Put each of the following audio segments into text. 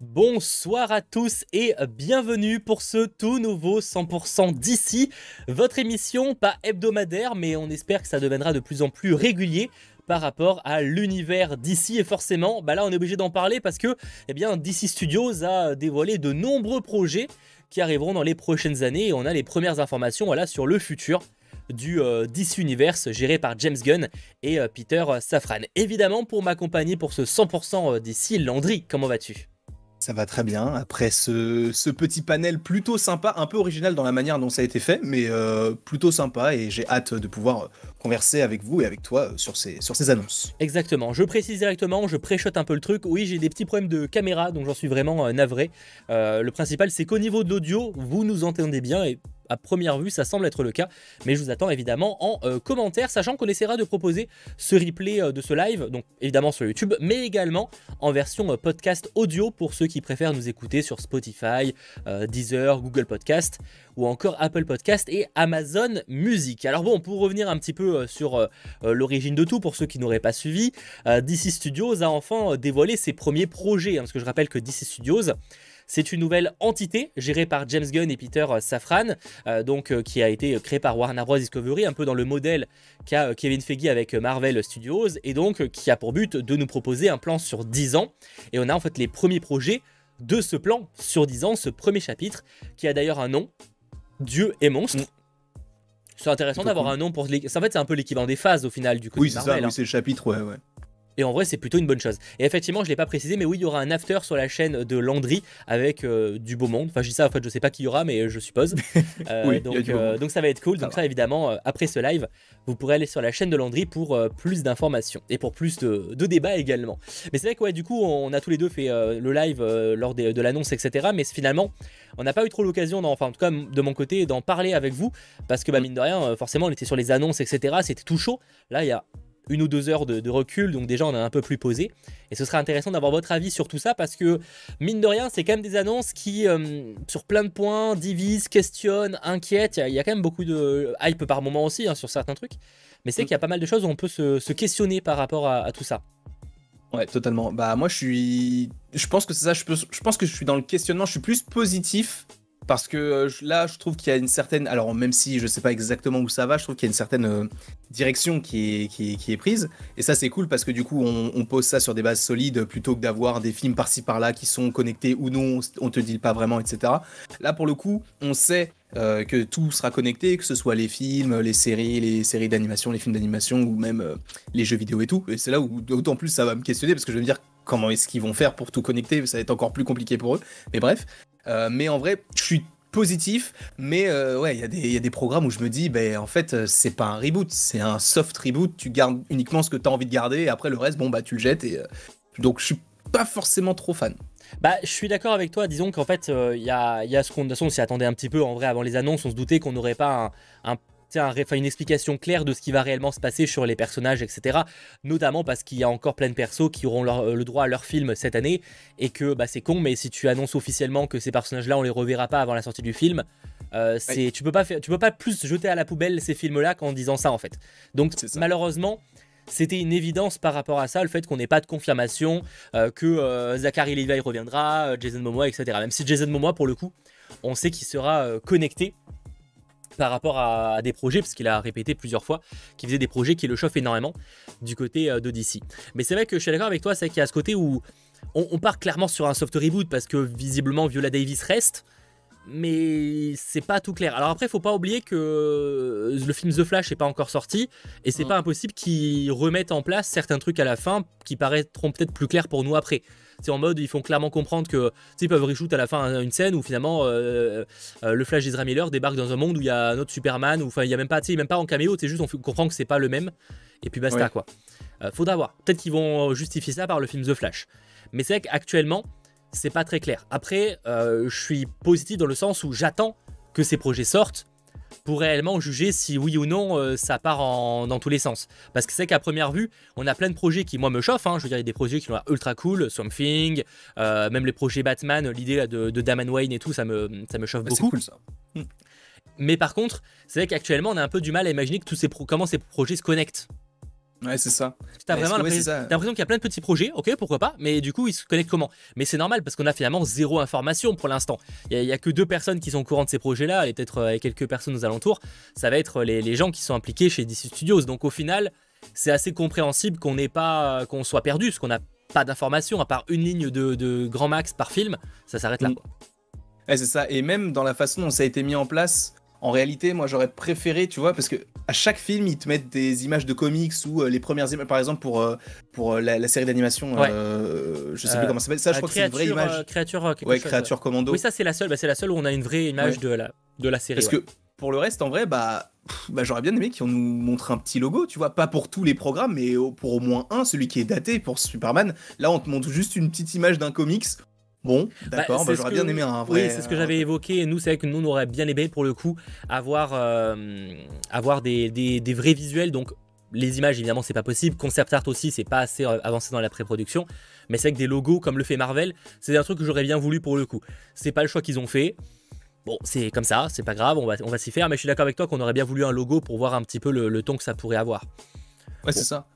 Bonsoir à tous et bienvenue pour ce tout nouveau 100% d'ici, votre émission pas hebdomadaire mais on espère que ça deviendra de plus en plus régulier par rapport à l'univers d'ici. Et forcément bah là on est obligé d'en parler parce que eh bien DC Studios a dévoilé de nombreux projets qui arriveront dans les prochaines années et on a les premières informations voilà, sur le futur du euh, DC Universe géré par James Gunn et euh, Peter Safran. Évidemment pour m'accompagner pour ce 100% d'ici, Landry, comment vas-tu? Ça va très bien. Après ce, petit panel plutôt sympa, un peu original dans la manière dont ça a été fait, mais euh, plutôt sympa et j'ai hâte de pouvoir converser avec vous et avec toi sur ces, sur ces annonces. Exactement. Je précise directement, je préchote un peu le truc. Oui, j'ai des petits problèmes de caméra, donc j'en suis vraiment euh, navré. Euh, le principal, c'est qu'au niveau de l'audio, vous nous entendez bien et à première vue, ça semble être le cas, mais je vous attends évidemment en euh, commentaire, sachant qu'on essaiera de proposer ce replay euh, de ce live, donc évidemment sur YouTube, mais également en version euh, podcast audio pour ceux qui préfèrent nous écouter sur Spotify, Deezer, Google Podcast ou encore Apple Podcast et Amazon Music. Alors bon, pour revenir un petit peu sur l'origine de tout, pour ceux qui n'auraient pas suivi, DC Studios a enfin dévoilé ses premiers projets, hein, parce que je rappelle que DC Studios c'est une nouvelle entité gérée par James Gunn et Peter Safran, euh, donc euh, qui a été créée par Warner Bros. Discovery, un peu dans le modèle qu'a euh, Kevin Feige avec Marvel Studios, et donc qui a pour but de nous proposer un plan sur 10 ans. Et on a en fait les premiers projets de ce plan sur 10 ans, ce premier chapitre, qui a d'ailleurs un nom, Dieu et monstre. Mm. C'est intéressant d'avoir un nom pour... En fait, c'est un peu l'équivalent des phases au final du coup. Oui, c'est ça, oui, hein. c'est le chapitre, ouais, ouais. Et en vrai, c'est plutôt une bonne chose. Et effectivement, je ne l'ai pas précisé, mais oui, il y aura un after sur la chaîne de Landry avec euh, du beau monde. Enfin, je dis ça, en fait, je sais pas qui y aura, mais je suppose. Euh, donc, euh, donc, ça va être cool. donc, ça, évidemment, après ce live, vous pourrez aller sur la chaîne de Landry pour plus d'informations et pour plus de, débats également. Mais c'est vrai que, ouais, du coup, on a tous les deux fait le live lors de l'annonce, etc. Mais finalement, on n'a pas eu trop l'occasion, enfin, en tout cas, de mon côté, d'en parler avec vous parce que, bah, mine de rien, forcément, on était sur les annonces, etc. C'était tout chaud. Là, il y a une ou deux heures de, recul, donc déjà on a un peu plus posé. Et ce serait intéressant d'avoir votre avis sur tout ça parce que, mine de rien, c'est quand même des annonces qui, euh, sur plein de points, divisent, questionnent, inquiètent. Il y, a quand même beaucoup de hype par moment aussi hein, sur certains trucs. Mais c'est mm. qu'il y a pas mal de choses où on peut se, questionner par rapport à, tout ça. Ouais, totalement. Bah moi je suis, je pense que c'est ça. Je, je pense que je suis dans le questionnement. Je suis plus positif parce que euh, là, je trouve qu'il y a une certaine. Alors, même si je sais pas exactement où ça va, je trouve qu'il y a une certaine euh, direction qui est, prise. Et ça, c'est cool parce que du coup, on, pose ça sur des bases solides plutôt que d'avoir des films par-ci par-là qui sont connectés ou non, on te dit pas vraiment, etc. Là, pour le coup, on sait euh, que tout sera connecté, que ce soit les films, les séries, les séries d'animation, les films d'animation ou même les jeux vidéo et tout. Et c'est là où d'autant plus ça va me questionner parce que je vais me dire comment est-ce qu'ils vont faire pour tout connecter, ça va être encore plus compliqué pour eux. Mais bref, mais en vrai, je suis positif, mais euh, ouais, il y, a des programmes où je me dis, ben en fait, euh, c'est pas un reboot, c'est un soft reboot. Tu gardes uniquement ce que tu as envie de garder, et après le reste, bon bah tu le jettes. Et donc je suis pas forcément trop fan. Bah, je suis d'accord avec toi. Disons qu'en fait, il y, a, y, a, ce qu'on. S'y attendait un petit peu en vrai avant les annonces. On se doutait qu'on n'aurait pas un, une explication claire de ce qui va réellement se passer sur les personnages, etc. Notamment parce qu'il y a encore plein de persos qui auront euh, le droit à leur film cette année et que bah, c'est con, mais si tu annonces officiellement que ces personnages-là, on les reverra pas avant la sortie du film, euh, tu peux pas faire, tu peux pas plus jeter à la poubelle ces films-là qu'en disant ça en fait. Donc malheureusement. C'était une évidence par rapport à ça, le fait qu'on n'ait pas de confirmation euh, que Zachary Levi reviendra, Jason Momoa, etc. Même si Jason Momoa, pour le coup, on sait qu'il sera connecté par rapport à, des projets, parce qu'il a répété plusieurs fois qu'il faisait des projets qui le chauffent énormément du côté euh, d'Odyssey. Mais c'est vrai que je suis d'accord avec toi, c'est qu'il y a ce côté où on, part clairement sur un soft reboot parce que visiblement Viola Davis reste, mais c'est pas tout clair. Alors après, faut pas oublier que le film The Flash n'est pas encore sorti et c'est pas impossible qu'ils remettent en place certains trucs à la fin qui paraîtront peut-être plus clairs pour nous après. C'est en mode, ils font clairement comprendre que ils peuvent reshoot à la fin une scène où finalement euh, euh, le Flash d'Ezra Miller débarque dans un monde où il y a un autre Superman, ou enfin il y a même pas, même pas en caméo, c'est juste on comprend que c'est pas le même et puis basta quoi. Euh, faudra voir. Peut-être qu'ils vont justifier ça par le film The Flash. Mais c'est vrai qu'actuellement, c'est pas très clair. Après, je suis positif dans le sens où j'attends que ces projets sortent pour réellement juger si oui ou non euh, ça part dans tous les sens. Parce que c'est qu'à première vue, on a plein de projets qui, moi, me chauffent. Hein. Je veux dire, il y a des projets qui sont ultra cool, Something, euh, même les projets Batman, l'idée de, de Daman Wayne et tout, ça me, ça me chauffe beaucoup. C'est cool ça. Hmm. Mais par contre, c'est vrai qu'actuellement, on a un peu du mal à imaginer que tous ces comment ces projets se connectent. Ouais, c'est ça. T'as vraiment l'impression qu'il y a plein de petits projets, ok, pourquoi pas, mais du coup, ils se connectent comment? Mais c'est normal parce qu'on a finalement zéro information pour l'instant. Il n'y a, que deux personnes qui sont au courant de ces projets-là, et peut-être euh, quelques personnes aux alentours. Ça va être les, gens qui sont impliqués chez DC Studios. Donc au final, c'est assez compréhensible qu'on n'ait pas, qu'on soit perdu, parce qu'on n'a pas d'informations à part une ligne de, grand max par film. Ça s'arrête là. Mm. Ouais, c'est ça. Et même dans la façon dont ça a été mis en place, en réalité, moi j'aurais préféré, tu vois, parce que à chaque film, ils te mettent des images de comics ou euh, les premières images, par exemple pour, euh, pour euh, la, série d'animation, je sais plus comment ça s'appelle, ça je crois que c'est une vraie image. créature, ouais, créature commando. Oui, ça c'est la seule, bah, c'est la seule où on a une vraie image de, la, de la série. Parce que pour le reste, en vrai, bah, bah j'aurais bien aimé qu'ils nous montrent un petit logo, tu vois, pas pour tous les programmes, mais pour au moins un, celui qui est daté pour Superman. Là, on te montre juste une petite image d'un comics Bon, bah, d'accord, bah, j'aurais bien aimé un vrai. Oui, c'est ce que j'avais évoqué. Et nous, c'est vrai que nous, on aurait bien aimé, pour le coup, avoir, euh, avoir des, des, vrais visuels. Donc, les images, évidemment, c'est pas possible. Concept art aussi, c'est pas assez euh, avancé dans la pré-production. Mais c'est vrai que des logos, comme le fait Marvel, c'est un truc que j'aurais bien voulu pour le coup. C'est pas le choix qu'ils ont fait. Bon, c'est comme ça, c'est pas grave, on va, on va s'y faire. Mais je suis d'accord avec toi qu'on aurait bien voulu un logo pour voir un petit peu le, ton que ça pourrait avoir. Ouais, c'est ça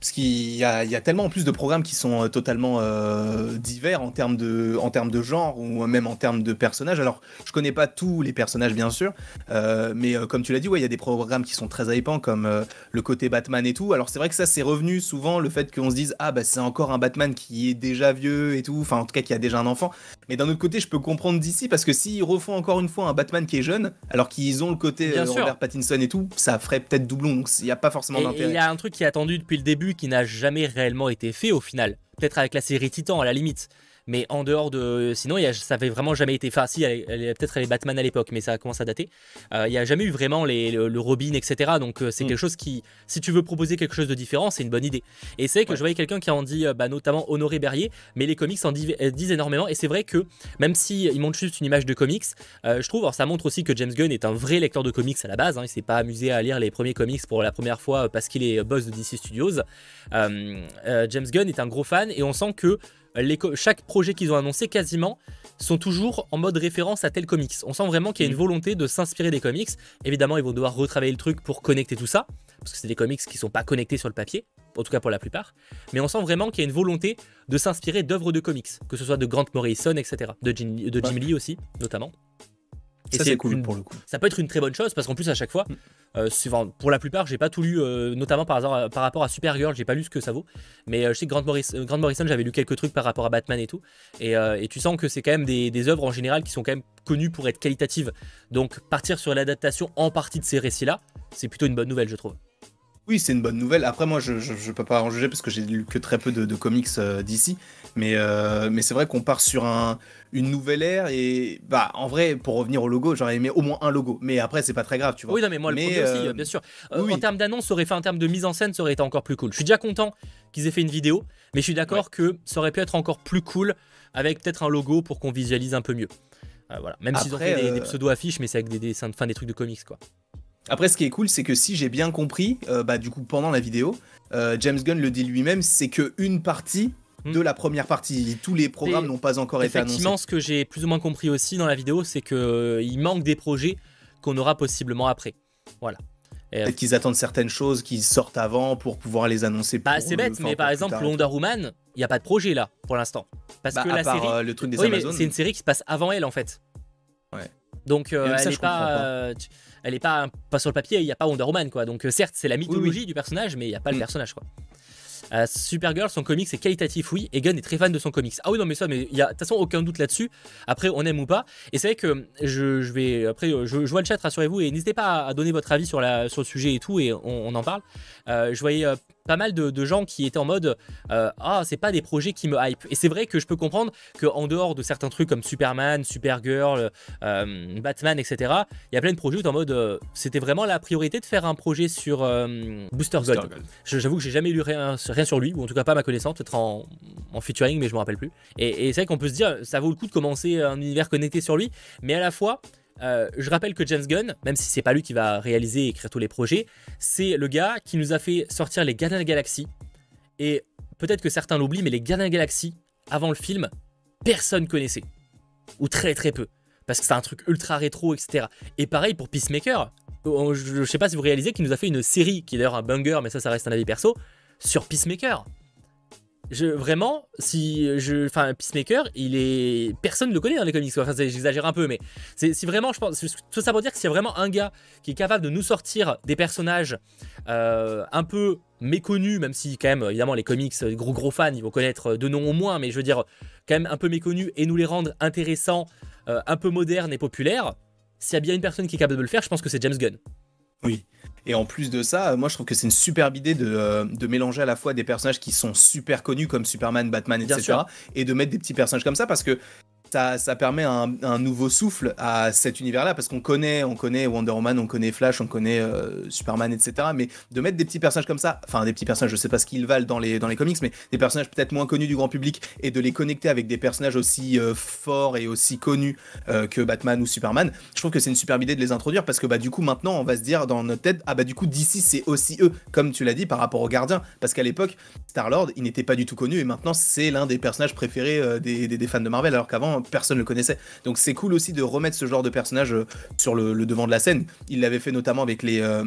parce qu'il y, a, tellement plus de programmes qui sont euh, totalement euh, divers en termes, de, en termes de genre ou même en termes de personnages. Alors, je connais pas tous les personnages, bien sûr, euh, mais comme tu l'as dit, il y a des programmes qui sont très hypants, comme le côté Batman et tout. Alors, c'est vrai que ça, c'est revenu souvent le fait qu'on se dise, ah, bah, c'est encore un Batman qui est déjà vieux et tout, enfin, en tout cas, qui a déjà un enfant. Mais d'un autre côté, je peux comprendre d'ici, parce que s'ils refont encore une fois un Batman qui est jeune, alors qu'ils ont le côté Robert Pattinson et tout, ça ferait peut-être doublon, donc il n'y a pas forcément d'intérêt. Il y a un truc qui est attendu depuis le début qui n'a jamais réellement été fait au final. Peut-être avec la série Titan à la limite mais en dehors de. Sinon, y a, ça avait vraiment jamais été. Enfin, si, peut-être les Batman à l'époque, mais ça commence à dater. Euh, il n'y a jamais eu vraiment les, le, Robin, etc. Donc, euh, c'est mm. quelque chose qui, si tu veux proposer quelque chose de différent, c'est une bonne idée. Et c'est que je voyais quelqu'un qui en dit, euh, bah, notamment Honoré Berrier, mais les comics en disent énormément. Et c'est vrai que, même s'il si montre juste une image de comics, je trouve, alors ça montre aussi que James Gunn est un vrai lecteur de comics à la base. Hein, il s'est pas amusé à lire les premiers comics pour la première fois parce qu'il est boss de DC Studios. James Gunn est un gros fan et on sent que chaque projet qu'ils ont annoncé quasiment sont toujours en mode référence à tel comics. On sent vraiment qu'il y a une mm. volonté de s'inspirer des comics. Évidemment, ils vont devoir retravailler le truc pour connecter tout ça, parce que c'est des comics qui sont pas connectés sur le papier, en tout cas pour la plupart. Mais on sent vraiment qu'il y a une volonté de s'inspirer d'œuvres de comics, que ce soit de Grant Morrison, etc. De Jim, de Jim Lee aussi, notamment. Et ça, c'est cool pour le coup. Ça peut être une très bonne chose parce qu'en plus, à chaque fois, euh, pour la plupart, j'ai pas tout lu, euh, notamment par, hasard, par rapport à Supergirl, j'ai pas lu ce que ça vaut. Mais euh, je sais que Grant, Morrison, j'avais lu quelques trucs par rapport à Batman et tout. Et, tu sens que c'est quand même des, des, œuvres en général qui sont quand même connues pour être qualitatives. Donc partir sur l'adaptation en partie de ces récits-là, c'est plutôt une bonne nouvelle, je trouve. Oui, c'est une bonne nouvelle. Après, moi, je, je, peux pas en juger parce que j'ai lu que très peu de, comics d'ici. Mais, mais c'est vrai qu'on part sur un, une nouvelle ère et bah en vrai pour revenir au logo j'aurais aimé au moins un logo. Mais après c'est pas très grave tu vois. Oui non mais moi le premier aussi euh, bien sûr. Euh, en termes d'annonce ça aurait fait en termes de mise en scène ça aurait été encore plus cool. Je suis déjà content qu'ils aient fait une vidéo mais je suis d'accord que ça aurait pu être encore plus cool avec peut-être un logo pour qu'on visualise un peu mieux. Euh, voilà. Même s'ils ont fait des, pseudo affiches mais c'est avec des dessins fin des trucs de comics quoi. Après, ce qui est cool, c'est que si j'ai bien compris, bah, du coup, pendant la vidéo, James Gunn le dit lui-même, c'est que une partie Hmm. de la première partie. Tous les programmes n'ont pas encore été annoncés. Effectivement, ce que j'ai plus ou moins compris aussi dans la vidéo, c'est qu'il euh, manque des projets qu'on aura possiblement après. Voilà. Peut-être qu'ils attendent certaines choses qui sortent avant pour pouvoir les annoncer. Bah, c'est bête, mais par exemple, Wonder Woman, il n'y a pas de projet là pour l'instant. Parce bah, que la série. Euh, le truc des Amazones. c'est une série qui se passe avant elle en fait. Ouais. Donc euh, elle n'est pas, elle est pas, pas sur le papier, il n'y a pas Wonder Woman quoi. Donc certes, c'est la mythologie du personnage, mais il n'y a pas le mm. personnage quoi. Euh, Supergirl, son comics est qualitatif, oui, et Gunn est très fan de son comics. Ah oui, non, mais ça, mais il y a de toute façon aucun doute là-dessus. Après, on aime ou pas. Et c'est vrai que je, vais, après, je, vois le chat, rassurez-vous, et n'hésitez pas à donner votre avis sur, le sujet et tout, et on, en parle. Euh, je voyais euh, pas mal de, gens qui étaient en mode euh, ah c'est pas des projets qui me hype. Et c'est vrai que je peux comprendre que en dehors de certains trucs comme Superman, Supergirl, euh, Batman etc il y a plein de projets où en mode euh, c'était vraiment la priorité de faire un projet sur Booster, Gold, j'avoue que j'ai jamais lu rien, rien sur lui ou en tout cas pas ma connaissance peut-être en, en featuring mais je me rappelle plus. Et, et c'est vrai qu'on peut se dire ça vaut le coup de commencer un univers connecté sur lui mais à la fois euh, je rappelle que James Gunn, même si c'est pas lui qui va réaliser et écrire tous les projets, c'est le gars qui nous a fait sortir les Gardiens de la Galaxie. Et peut-être que certains l'oublient, mais les Gardiens de la Galaxie, avant le film, personne connaissait. Ou très très peu. Parce que c'est un truc ultra rétro, etc. Et pareil pour Peacemaker. je, sais pas si vous réalisez qu'il nous a fait une série qui est d'ailleurs un banger, mais ça, ça reste un avis perso, sur Peacemaker. Vraiment, si je, enfin, Peacemaker, il est, personne ne le connaît dans les comics. Enfin, j'exagère un peu, mais c'est vraiment, je pense, tout ça pour dire que a vraiment un gars qui est capable de nous sortir des personnages euh, un peu méconnus, même si quand même, évidemment, les comics, les gros gros fans, ils vont connaître de noms au moins, mais je veux dire, quand même un peu méconnus et nous les rendre intéressants, euh, un peu modernes et populaires. S'il y a bien une personne qui est capable de le faire, je pense que c'est James Gunn. Oui. Et en plus de ça, moi je trouve que c'est une superbe idée de, euh, de, mélanger à la fois des personnages qui sont super connus comme Superman, Batman, etc. Et de mettre des petits personnages comme ça parce que ça, permet un, nouveau souffle à cet univers-là parce qu'on connaît, on connaît Wonder Woman, on connaît Flash, on connaît euh, Superman, etc. Mais de mettre des petits personnages comme ça, enfin des petits personnages, je sais pas ce qu'ils valent dans les, dans les comics, mais des personnages peut-être moins connus du grand public et de les connecter avec des personnages aussi euh, forts et aussi connus euh, que Batman ou Superman, je trouve que c'est une superbe idée de les introduire parce que bah du coup maintenant on va se dire dans notre tête ah bah du coup d'ici c'est aussi eux comme tu l'as dit par rapport aux gardiens parce qu'à l'époque Star Lord il n'était pas du tout connu et maintenant c'est l'un des personnages préférés des, des fans de Marvel alors qu'avant personne ne le connaissait. Donc c'est cool aussi de remettre ce genre de personnage euh, sur le, devant de la scène. Il l'avait fait notamment avec les, euh,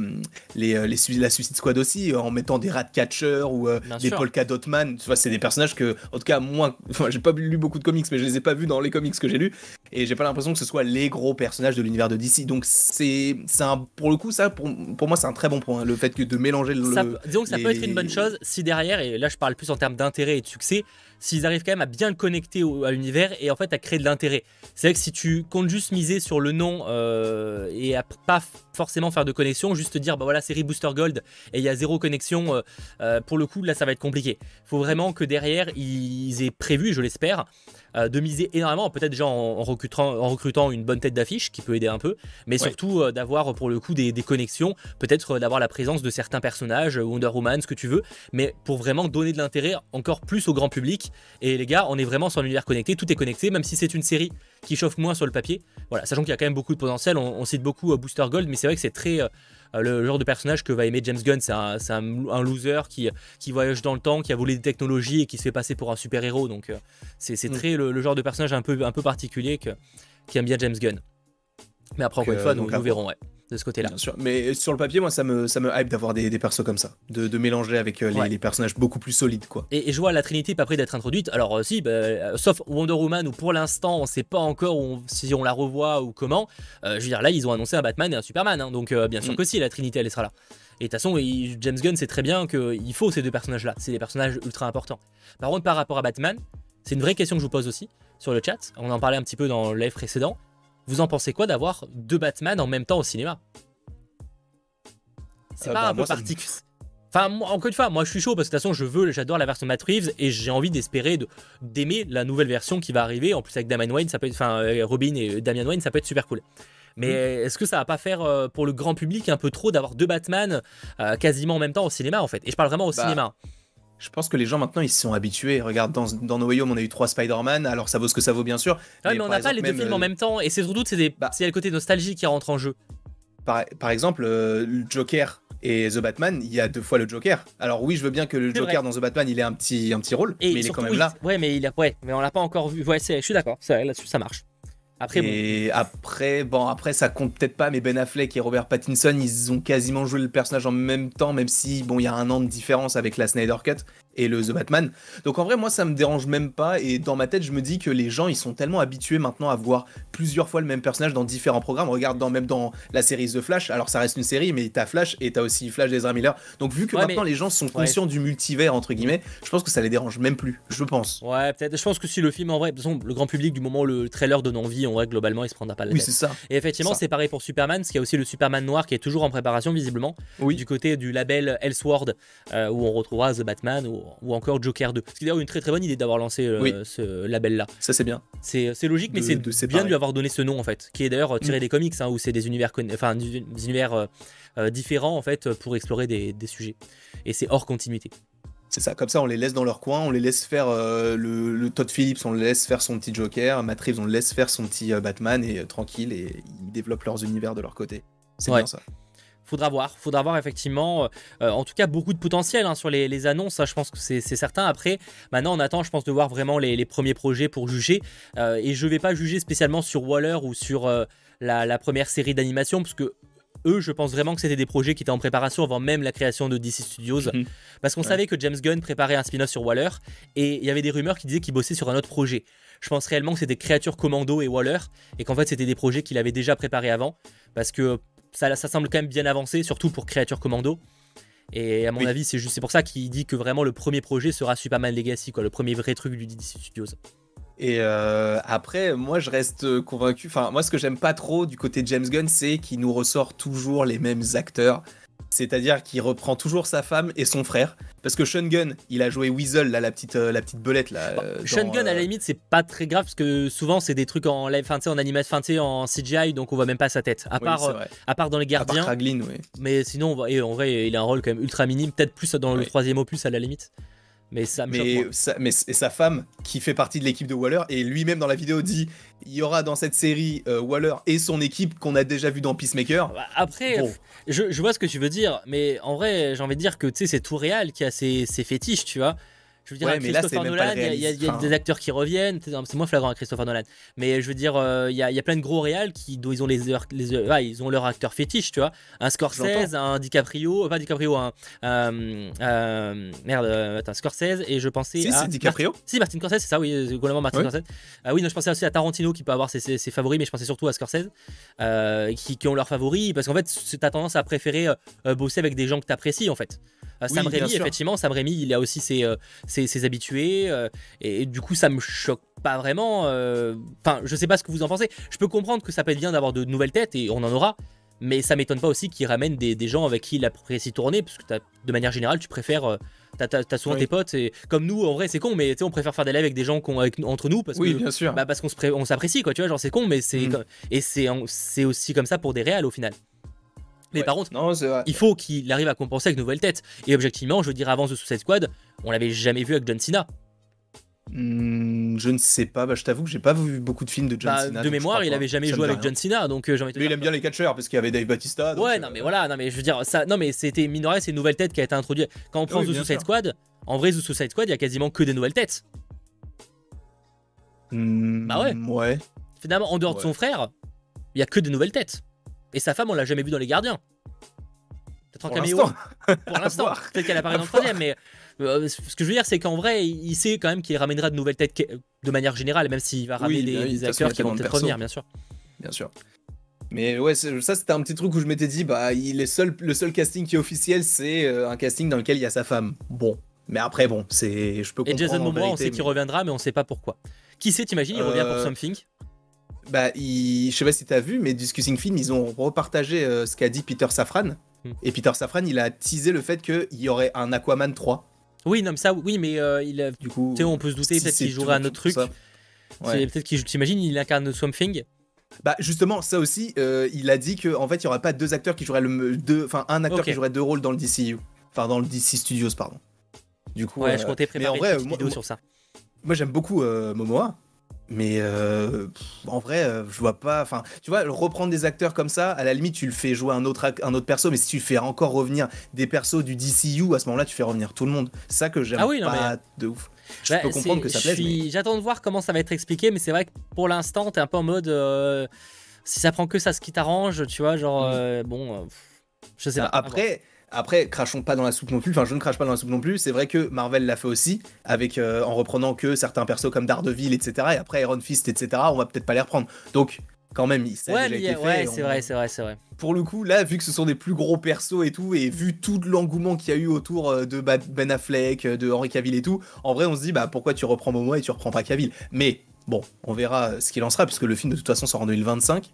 les, euh, les, la Suicide Squad aussi, en mettant des Ratcatcher ou des Polka Dotman. Tu vois, c'est des personnages que, en tout cas, moi, j'ai pas lu beaucoup de comics, mais je les ai pas vus dans les comics que j'ai lus. Et j'ai pas l'impression que ce soit les gros personnages de l'univers de DC. Donc c'est un, pour le coup, ça, pour, pour moi, c'est un très bon point. Le fait que de mélanger le. disons que ça peut être une bonne chose si derrière, et là je parle plus en termes d'intérêt et de succès, s'ils arrivent quand même à bien le connecter à l'univers et en fait à créer de l'intérêt. C'est vrai que si tu comptes juste miser sur le nom euh, et à pas forcément faire de connexion, juste dire bah voilà série Booster Gold et il y a zéro connexion, euh, euh, pour le coup là ça va être compliqué. Il faut vraiment que derrière ils aient prévu, je l'espère, euh, de miser énormément, peut-être déjà en, recrutant, en recrutant une bonne tête d'affiche qui peut aider un peu, mais surtout euh, d'avoir pour le coup des, connexions, peut-être euh, d'avoir la présence de certains personnages, Wonder Woman, ce que tu veux, mais pour vraiment donner de l'intérêt encore plus au grand public. Et les gars, on est vraiment sur un univers connecté, tout est connecté, même si c'est une série qui chauffe moins sur le papier. Voilà, sachant qu'il y a quand même beaucoup de potentiel, on, cite beaucoup Booster Gold, mais c'est vrai que c'est très le genre de personnage que va aimer James Gunn, c'est un, loser qui, qui voyage dans le temps, qui a volé des technologies et qui se fait passer pour un super-héros. Donc euh, c'est mm. très le, genre de personnage un peu, un peu particulier que, qui aime bien James Gunn. Mais après, encore une fois, donc, nous verrons. Ouais de ce côté-là. Bien sûr, mais sur le papier, moi, ça me, ça me hype d'avoir des, des, persos comme ça, de, mélanger avec euh, les, personnages beaucoup plus solides, quoi. Et, je vois la Trinité pas près d'être introduite. Alors, euh, si, bah, euh, sauf Wonder Woman, où pour l'instant, on sait pas encore si on la revoit ou comment. je veux dire, là, ils ont annoncé un Batman et un Superman, hein, donc bien sûr mm. que si, la Trinité, elle sera là. Et de toute façon, James Gunn sait très bien qu'il faut ces deux personnages-là. C'est des personnages ultra importants. Par contre, par rapport à Batman, c'est une vraie question que je vous pose aussi sur le chat. On en parlait un petit peu dans live précédent. Vous en pensez quoi d'avoir deux Batman en même temps au cinéma? C'est euh, pas bah, un peu particulier. Enfin, encore une fois, moi je suis chaud parce que de toute façon, je veux, j'adore la version Matt Reeves et j'ai envie d'espérer d'aimer la nouvelle version qui va arriver. En plus, avec Damian Wayne, ça peut être, enfin, euh, Robin et Damian Wayne, ça peut être super cool. Mais mm. est-ce que ça va pas faire euh, pour le grand public un peu trop d'avoir deux Batman quasiment en même temps au cinéma en fait? Et je parle vraiment au bah, cinéma. Je pense que les gens maintenant ils se sont habitués. Regarde, dans, dans No Way Home, on a eu trois Spider-Man, alors ça vaut ce que ça vaut bien sûr. mais, on n'a pas les deux films en même temps, et c'est surtout c'est bah, le côté nostalgie qui rentre en jeu. Par, par exemple, euh, le Joker et The Batman, il y a deux fois le Joker. Alors oui, je veux bien que le Joker dans The Batman, il ait un petit, un petit rôle, mais il est quand même là. Ouais, mais il a, ouais, mais on l'a pas encore vu. Ouais, je suis d'accord. Là-dessus, ça marche. Après, et après, bon, après, ça compte peut-être pas, mais Ben Affleck et Robert Pattinson, ils ont quasiment joué le personnage en même temps, même si, bon, il y a un an de différence avec la Snyder Cut et le The Batman. Donc en vrai, moi, ça me dérange même pas. Et dans ma tête, je me dis que les gens, ils sont tellement habitués maintenant à voir plusieurs fois le même personnage dans différents programmes. Regarde, dans, même dans la série The Flash, alors ça reste une série, mais t'as Flash et t'as aussi Flash d'Ezra Miller. Donc vu que maintenant les gens sont conscients du multivers, entre guillemets, je pense que ça les dérange même plus. Je pense. Ouais, peut-être. Je pense que si le film, en vrai, le grand public, du moment où le trailer donne envie, en vrai, globalement, il se prendra pas la Oui, c'est ça. Et effectivement, c'est pareil pour Superman, parce qu'il y a aussi le Superman noir qui est toujours en préparation, visiblement. Oui. Du côté du label Elseworld, euh, où on retrouvera The Batman ou, ou encore Joker ce qui est d'ailleurs une très très bonne idée d'avoir lancé euh, ce label-là. Ça c'est bien. C'est logique, mais c'est bien de lui avoir donné ce nom en fait, qui est d'ailleurs tiré mm. des comics, hein, où c'est des univers, enfin, des univers euh, euh, différents en fait pour explorer des, sujets. Et c'est hors continuité. C'est ça, comme ça on les laisse dans leur coin, on les laisse faire le, Todd Phillips, on le laisse faire son petit Joker, Matt Reeves, on le laisse faire son petit Batman et tranquille et ils développent leurs univers de leur côté. C'est bien ça faudra voir. Faudra voir effectivement, euh, en tout cas, beaucoup de potentiel hein, sur les, annonces. Ça, je pense que c'est certain. Après, maintenant, on attend, je pense, de voir vraiment les, premiers projets pour juger. Euh, et je vais pas juger spécialement sur Waller ou sur euh, la, première série d'animation, parce que eux, je pense vraiment que c'était des projets qui étaient en préparation avant même la création de DC Studios. Mhm. Parce qu'on Ouais. savait que James Gunn préparait un spin-off sur Waller et il y avait des rumeurs qui disaient qu'il bossait sur un autre projet. Je pense réellement que c'était Créature Commando et Waller et qu'en fait c'était des projets qu'il avait déjà préparés avant parce que ça, ça semble quand même bien avancé, surtout pour Créature Commando. Et à mon Oui. avis, c'est juste c'est pour ça qu'il dit que vraiment le premier projet sera Superman Legacy, quoi, le premier vrai truc du DC Studios. Et euh, après, moi, je reste convaincu. Enfin, moi, ce que j'aime pas trop du côté de James Gunn, c'est qu'il nous ressort toujours les mêmes acteurs. C'est-à-dire qu'il reprend toujours sa femme et son frère. Parce que Sean Gunn, il a joué Weasel, là, la petite, euh, la petite belette. Là, euh, dans, Gunn, à la euh, limite, c'est pas très grave parce que souvent c'est des trucs en live, sais, en animation, sais, en CGI, donc on voit même pas sa tête. À part, euh, à dans les À part gardiens, Kraglin, oui. mais sinon, on voit- et en vrai, il a un rôle quand même ultra minime, peut-être plus dans le troisième opus à la limite. Mais ça me Mais, sa, mais et sa femme, qui fait partie de l'équipe de Waller, et lui-même dans la vidéo dit il y aura dans cette série euh, Waller et son équipe qu'on a déjà vu dans Peacemaker. Bah, Après, Bon. je, je vois ce que tu veux dire, mais en vrai, j'ai envie de dire que c'est tout réel qui a ses, ses fétiches, tu vois. Je veux dire, Ouais, mais Christopher Nolan, il y a- y, y des acteurs qui reviennent, c'est moins flagrant à Christopher Nolan, mais je veux dire, euh, il y, a, il y a plein de gros réals qui, dont ils ont les, les ouais, ils ont leur acteur fétiche, tu vois. Un Scorsese, un DiCaprio, pas DiCaprio, un. euh, euh, merde, euh, attends, Scorsese, et je pensais. Si, à c'est DiCaprio. si, Martin Scorsese, c'est ça, oui, globalement Martin Ouais. Scorsese. Ah oui, non, je pensais aussi à Tarantino qui peut avoir ses, ses- ses favoris, mais je pensais surtout à Scorsese, euh, qui, qui ont leurs favoris, parce qu'en fait, tu as tendance à préférer bosser avec des gens que tu apprécies, en fait. Euh, Oui, Sam bien Raimi, effectivement, Sam Raimi, il a aussi ses, euh, ses, ses habitués, euh, et, du coup, ça me choque pas vraiment. Enfin, je sais pas ce que vous en pensez. Je peux comprendre que ça peut être bien d'avoir de nouvelles têtes, et on en aura. Mais ça m'étonne pas aussi qu'il ramène des, des gens avec qui il apprécie tourner, parce que de manière générale, tu préfères. T'as t'as souvent Oui. tes potes, et comme nous, en vrai, c'est con, mais tu sais, on préfère faire des lives avec des gens qu'on avec, entre nous, parce Oui, que bien sûr. bah parce qu'on s'apprécie quoi tu vois genre c'est con mais c'est Mm. et c'est aussi comme ça pour des réals au final mais Ouais. par contre Non, il faut qu'il arrive à compenser avec de nouvelles têtes et objectivement je veux dire avant The Suicide Squad on l'avait jamais vu avec John Cena Hmm, je ne sais pas, bah, je t'avoue que j'ai pas vu beaucoup de films de John Bah, Cena. de mémoire il avait jamais Ça joué avec rien. John Cena donc euh, envie de il aime bien les catcheurs parce qu'il y avait Dave Batista. donc, ouais euh, non mais voilà non mais je veux dire ça non mais c'était rien, c'est une nouvelle tête qui a été introduite quand on prend Oui, The Suicide sûr. Squad en vrai The Suicide Squad il y a quasiment que des nouvelles têtes hmm, Bah ouais. Ouais. finalement en dehors de son frère il y a que des nouvelles têtes et sa femme on l'a jamais vu dans les gardiens peut-être en Pour caméo l'instant. pour l'instant. voir. Peut-être qu'elle apparaît dans le troisième, mais euh, ce que je veux dire, c'est qu'en vrai, il sait quand même qu'il ramènera de nouvelles têtes de manière générale, même s'il va ramener Oui, des, bah oui, des façon, acteurs qui vont peut-être revenir, bien sûr. bien sûr. Mais ouais, ça c'était un petit truc où je m'étais dit, bah, il est seul, le seul casting qui est officiel, c'est euh, un casting dans lequel il y a sa femme. Bon, mais après bon, c'est, je peux Et comprendre. Jason en Momoa, on sait qu'il reviendra, mais on sait pas pourquoi. Qui sait, t'imagines, il revient pour Euh, Something Bah, il... je sais pas si t'as vu, mais Discussing Film, ils ont repartagé euh, ce qu'a dit Peter Safran. Hmm. Et Peter Safran, il a teasé le fait qu'il y aurait un Aquaman 3. Oui, non, mais ça, oui, mais euh, il a- Du coup, on peut se douter, si peut-être qu'il jouerait un autre truc. Ouais. Peut-être qu'il t'imagines, il incarne Something. Bah justement, ça aussi, euh, il a dit qu'en en fait, il y aurait pas deux acteurs qui joueraient le deux, enfin un acteur qui jouerait deux rôles dans le DCU, enfin dans le DC Studios, pardon. Du coup, Ouais, euh, je comptais mais préparer en une vrai, petite moi, vidéo moi- sur ça. moi, j'aime beaucoup euh, Momoa, mais euh, en vrai, euh, je vois pas. Enfin, tu vois, reprendre des acteurs comme ça, à la limite, tu le fais jouer un autre, un autre perso, mais si tu fais encore revenir des persos du DCU, à ce moment-là, tu fais revenir tout le monde. C'est ça que j'aime Ah oui, non, pas de ouf. Je Bah, peux comprendre que ça plaise, mais J'attends de voir comment ça va être expliqué, mais c'est vrai que pour l'instant, t'es un peu en mode. euh, si ça prend que ça, ce qui t'arrange, tu vois, genre. Mm. euh, bon. euh, je sais pas. à voir. Après, après, crachons pas dans la soupe non plus. Enfin, je ne crache pas dans la soupe non plus. C'est vrai que Marvel l'a fait aussi, avec euh, en reprenant que certains persos comme Daredevil, etc. Et après Iron Fist, etc. On va peut-être pas les reprendre. Donc, quand même, ça a Ouais, déjà mais été fait. ouais, on- c'est vrai, c'est vrai, c'est vrai. Pour le coup, là, vu que ce sont des plus gros persos et tout, et vu tout l'engouement qu'il y a eu autour euh, de Ben Affleck, euh, de Henry Cavill et tout, en vrai, on se dit, bah pourquoi tu reprends Momoa et tu reprends pas Cavill? Mais bon, on verra ce qu'il en sera, puisque le film de toute façon sort en 2025.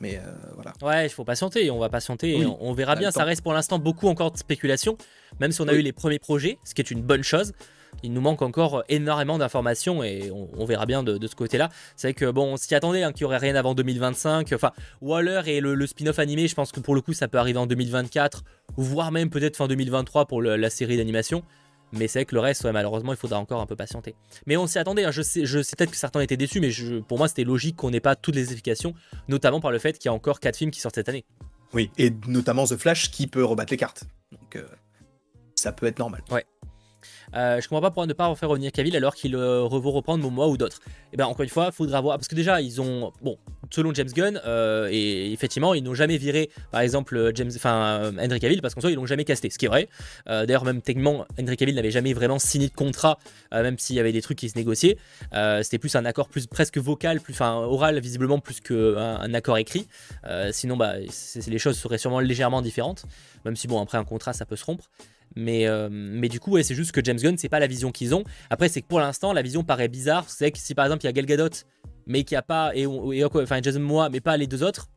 Mais euh, voilà. Ouais, il faut patienter, on va patienter, Oui, et on, on verra bien. Ça reste pour l'instant beaucoup encore de spéculation, même si on a Oui. eu les premiers projets, ce qui est une bonne chose. Il nous manque encore énormément d'informations et on, on verra bien de, de ce côté-là. C'est vrai que bon, on s'y attendait, hein, qu'il n'y aurait rien avant 2025. Enfin, Waller et le, le spin-off animé, je pense que pour le coup, ça peut arriver en 2024, voire même peut-être fin 2023 pour le- la série d'animation. Mais c'est vrai que le reste, ouais, malheureusement, il faudra encore un peu patienter. Mais on s'y attendait. hein. Je sais, je sais peut-être que certains étaient déçus, mais je- pour moi, c'était logique qu'on n'ait pas toutes les explications, notamment par le fait qu'il y a encore 4 films qui sortent cette année. Oui, et notamment The Flash qui peut rebattre les cartes. Donc, euh, ça peut être normal. Euh, je comprends pas pourquoi ne pas faire revenir Cavill alors qu'il euh, veut reprendre Momoa ou d'autres. Et eh ben encore une fois, faudra voir parce que déjà ils ont bon selon James Gunn euh, et effectivement ils n'ont jamais viré par exemple James enfin Henry Cavill parce qu'en soi ils l'ont jamais casté, ce qui est vrai. D'ailleurs même techniquement Henry Cavill n'avait jamais vraiment signé de contrat même s'il y avait des trucs qui se négociaient. C'était plus un accord plus presque vocal, plus enfin oral visiblement plus qu'un un accord écrit. sinon bah les choses seraient sûrement légèrement différentes. Même si bon après un contrat ça peut se rompre. Mais, euh, mais du coup, ouais, c'est juste que James Gunn, c'est pas la vision qu'ils ont. Après, c'est que pour l'instant, la vision paraît bizarre. C'est que si par exemple il y a Gal Gadot, mais qu'il n'y a pas, et, et, enfin Jason Momoa, mais pas les deux autres,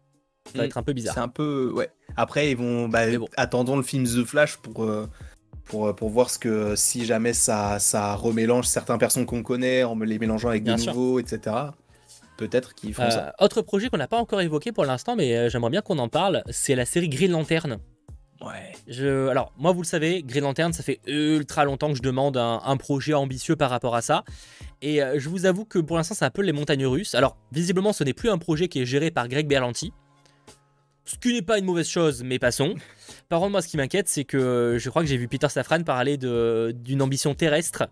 ça va mm. être un peu bizarre. C'est un peu, ouais. Après, ils vont, bah, attendons le film The Flash pour. Euh, pour, euh, pour, voir ce que si jamais ça, ça remélange certaines personnes qu'on connaît en les mélangeant avec des nouveaux, etc. Peut-être qu'ils font ça. Autre projet qu'on n'a pas encore évoqué pour l'instant, mais j'aimerais bien qu'on en parle, c'est la série Green Lantern. Ouais. Alors, moi, vous le savez, Green Lantern, ça fait ultra longtemps que je demande un, projet ambitieux par rapport à ça. Et euh, je vous avoue que pour l'instant, c'est un peu les montagnes russes. Alors, visiblement, ce n'est plus un projet qui est géré par Greg Berlanti. Ce qui n'est pas une mauvaise chose, mais passons. Par contre, moi, ce qui m'inquiète, c'est que je crois que j'ai vu Peter Safran parler d'une ambition terrestre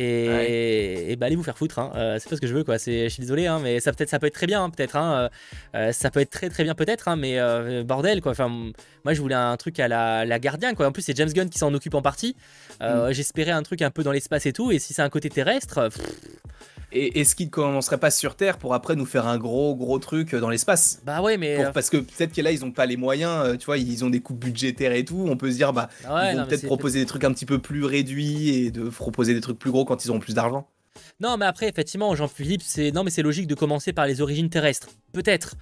et, bah allez vous faire foutre, hein. euh, c'est pas ce que je veux quoi. je suis désolé, hein, mais ça peut être, ça peut être très bien, hein, peut-être. Hein. Euh, ça peut être très très bien peut-être, mais euh, bordel quoi. Enfin, moi je voulais un truc à la, la gardien quoi. En plus c'est James Gunn qui s'en occupe en partie. Mm. J'espérais un truc un peu dans l'espace et tout, et si c'est un côté terrestre. Et est-ce qu'il commencerait pas sur Terre pour après nous faire un gros gros truc dans l'espace? Bah ouais, mais. parce que peut-être que là ils ont pas les moyens, tu vois, ils ont des coupes budgétaires et tout. On peut se dire, bah, ils vont peut-être proposer des trucs un petit peu plus réduits et de proposer des trucs plus gros quand ils auront plus d'argent. Non, mais après, effectivement, Jean-Philippe, c'est non, mais c'est logique de commencer par les origines terrestres. Peut-être.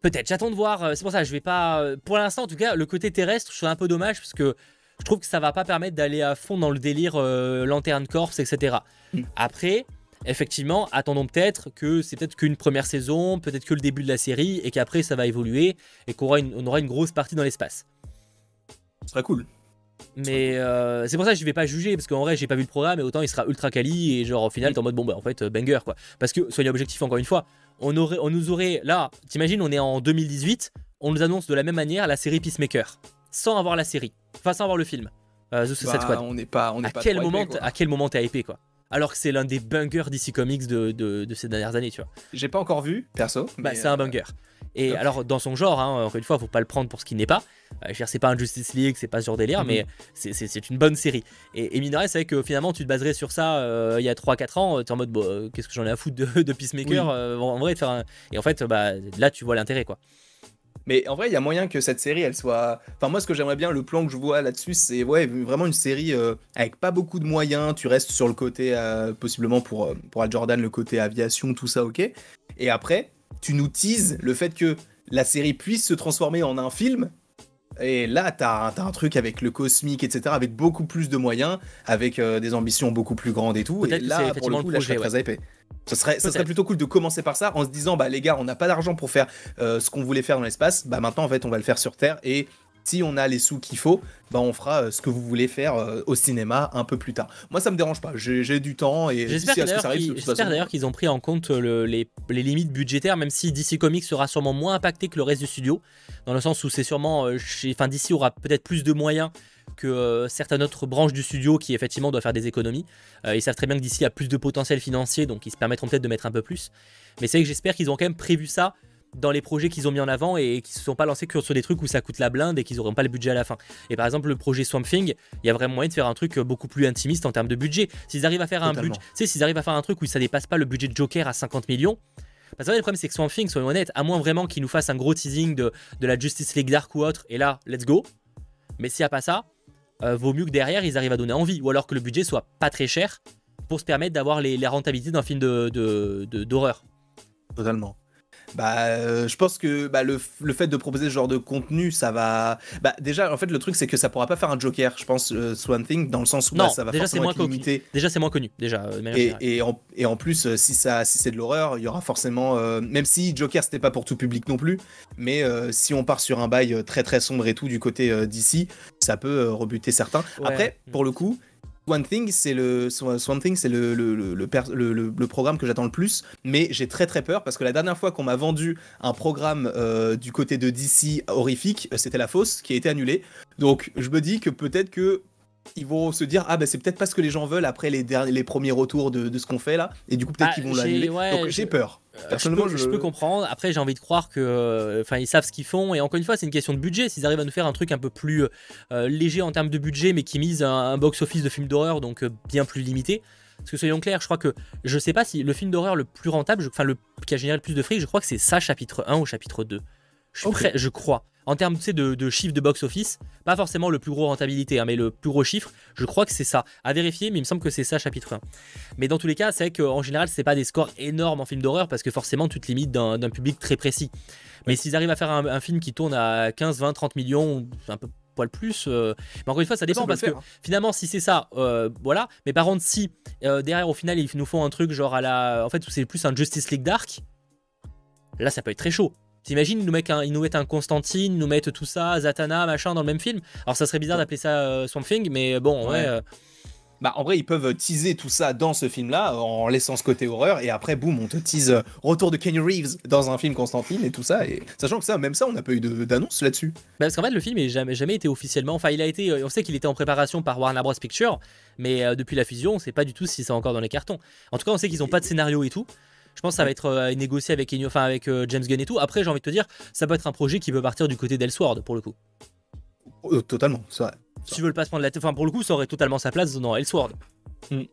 Peut-être. J'attends de voir. Euh, c'est pour ça, je vais pas. Euh, pour l'instant, en tout cas, le côté terrestre, je trouve un peu dommage parce que je trouve que ça va pas permettre d'aller à fond dans le délire euh, Lanterne Corps, etc. Mm. Après, effectivement, attendons peut-être que c'est peut-être qu'une première saison, peut-être que le début de la série, et qu'après ça va évoluer et qu'on aura, aura une grosse partie dans l'espace. Ce serait cool. Mais euh, c'est pour ça que je vais pas juger parce qu'en vrai j'ai pas vu le programme et autant il sera ultra quali et genre au final t'es en mode bon bah en fait euh, banger quoi. Parce que soyez objectif encore une fois, on aurait, on nous aurait là, t'imagines on est en 2018, on nous annonce de la même manière la série Peacemaker sans avoir la série, enfin sans avoir le film. Euh, The bah, On n'est pas, on à quel moment, à quel moment t'es hypé quoi? Alors que c'est l'un des bungers DC Comics de, de, ces dernières années, tu vois. J'ai pas encore vu, perso. Bah, c'est un banger. Et alors, dans son genre, hein, encore une fois, faut pas le prendre pour ce qui n'est pas. Euh, c'est pas un Justice League, c'est pas ce genre délire, mais mhm. c'est une bonne série. Et, et mine c'est vrai que finalement, tu te baserais sur ça euh, il y a 3-4 ans, tu es en mode, bon, qu'est-ce que j'en ai à foutre de, de Peacemaker euh, en, vrai, de faire Et en fait, bah, là, tu vois l'intérêt, quoi. Mais en vrai, il y a moyen que cette série, elle soit. Enfin, moi, ce que j'aimerais bien, le plan que je vois là-dessus, c'est ouais, vraiment une série avec pas beaucoup de moyens. Tu restes sur le côté, possiblement pour, pour Al Jordan, le côté aviation, tout ça, ok. Et après, tu nous teases le fait que la série puisse se transformer en un film. Et là, t'as as un truc avec le cosmique, etc., avec beaucoup plus de moyens, avec euh, des ambitions beaucoup plus grandes et tout. Et là, pour le coup, là, je serais très épais. Ce serait, ça serait plutôt cool de commencer par ça en se disant, bah les gars, on n'a pas d'argent pour faire euh, ce qu'on voulait faire dans l'espace. Bah maintenant, en fait, on va le faire sur Terre et si on a les sous qu'il faut, bah on fera euh, ce que vous voulez faire euh, au cinéma un peu plus tard. Moi, ça me dérange pas. J'ai du temps et j'espère d'ailleurs qu'ils ont pris en compte euh, les, limites budgétaires, même si DC Comics sera sûrement moins impacté que le reste du studio, dans le sens où c'est sûrement, enfin DC aura peut-être plus de moyens que certaines autres branches du studio qui effectivement doivent faire des économies. ils savent très bien que DC a plus de potentiel financier, donc ils se permettront peut-être de mettre un peu plus. Mais c'est que j'espère qu'ils ont quand même prévu ça dans les projets qu'ils ont mis en avant et qui se sont pas lancés que sur des trucs où ça coûte la blinde et qu'ils n'auront pas le budget à la fin. Et par exemple, le projet Swamp Thing, il y a vraiment moyen de faire un truc beaucoup plus intimiste en termes de budget. S'ils arrivent à faire un budget, s'ils arrivent à faire un truc où ça dépasse pas le budget de Joker à 50 millions, parce que le problème c'est que Swamp Thing, soyons honnêtes, à moins vraiment qu'ils nous fassent un gros teasing de, de, la Justice League Dark ou autre, et là, let's go. Mais s'il n'y a pas ça, euh, vaut mieux que derrière ils arrivent à donner envie, ou alors que le budget soit pas très cher pour se permettre d'avoir les, la rentabilité d'un film d'horreur. De, de, Totalement. Bah, euh, je pense que bah, le, le, fait de proposer ce genre de contenu, ça va. Bah, déjà, en fait, le truc, c'est que ça pourra pas faire un Joker, je pense, euh, Swan Thing, dans le sens où bah, ça va déjà, c'est moins connu. Déjà, c'est moins connu. Déjà, euh, et, et, en, et, en, plus, si, ça, si c'est de l'horreur, il y aura forcément. même si Joker, c'était pas pour tout public non plus, mais si on part sur un bail très très sombre et tout du côté d'ici, ça peut rebuter certains. Après, pour le coup, One Thing, c'est le le le, le, programme que j'attends le plus, mais j'ai très très peur parce que la dernière fois qu'on m'a vendu un programme euh, du côté de DC horrifique, euh, c'était la fausse qui a été annulée. Donc je me dis que peut-être que ils vont se dire ah bah c'est peut-être pas ce que les gens veulent après les derniers, les premiers retours de, de ce qu'on fait là, et du coup peut-être Bah, qu'ils vont l'annuler. ouais, Donc j'ai peur. Euh, je, Personnellement, peux, je peux comprendre. Après, j'ai envie de croire que, euh, enfin, ils savent ce qu'ils font. Et encore une fois, c'est une question de budget. S'ils arrivent à nous faire un truc un peu plus euh, léger en termes de budget, mais qui mise un, un box-office de film d'horreur, donc euh, bien plus limité. Parce que soyons clairs, je crois que je sais pas si le film d'horreur le plus rentable, je- enfin le qui a généré le plus de fric, je crois que c'est ça chapitre 1 ou chapitre 2. Je, suis prêt- je crois. En termes tu sais, de, de chiffre de box-office, pas forcément le plus gros rentabilité, hein, mais le plus gros chiffre, je crois que c'est ça. À vérifier, mais il me semble que c'est ça chapitre 1. Mais dans tous les cas, c'est vrai qu'en général, c'est pas des scores énormes en film d'horreur parce que forcément, tu te limites d'un public très précis. Mais s'ils arrivent à faire un, un film qui tourne à 15, 20, 30 millions, un peu poil plus. euh, Mais encore une fois, ça dépend parce que hein. finalement, si c'est ça, euh, voilà. Mais par contre, si euh, derrière, au final, ils nous font un truc genre à la. En fait, c'est plus un Justice League Dark, là, ça peut être très chaud. T'imagines, ils nous, mettent un, ils nous mettent un Constantine, ils nous mettent tout ça, Zatanna, machin, dans le même film. Alors, ça serait bizarre d'appeler ça euh, Swamp Thing, mais bon, ouais. Ouais. euh, Bah, en vrai, ils peuvent teaser tout ça dans ce film-là, en laissant ce côté horreur, et après, boum, on te tease euh, retour de Kenny Reeves dans un film Constantine et tout ça. Et sachant que ça, même ça, on n'a pas eu d'annonce là-dessus. Bah, parce qu'en fait, le film n'a jamais, jamais été officiellement. Enfin, il a été. euh, On sait qu'il était en préparation par Warner Bros. Pictures, mais euh, depuis la fusion, on ne sait pas du tout si c'est encore dans les cartons. En tout cas, on sait qu'ils n'ont pas de scénario et tout. Je pense que ça va être euh, négocié avec, Ennio- enfin, avec euh, James Gunn et tout. Après, j'ai envie de te dire, ça peut être un projet qui peut partir du côté d'Elsword pour le coup. Oh, totalement, c'est vrai. Si veulent pas se prendre la tête, enfin, pour le coup, ça aurait totalement sa place dans Elsword. Mais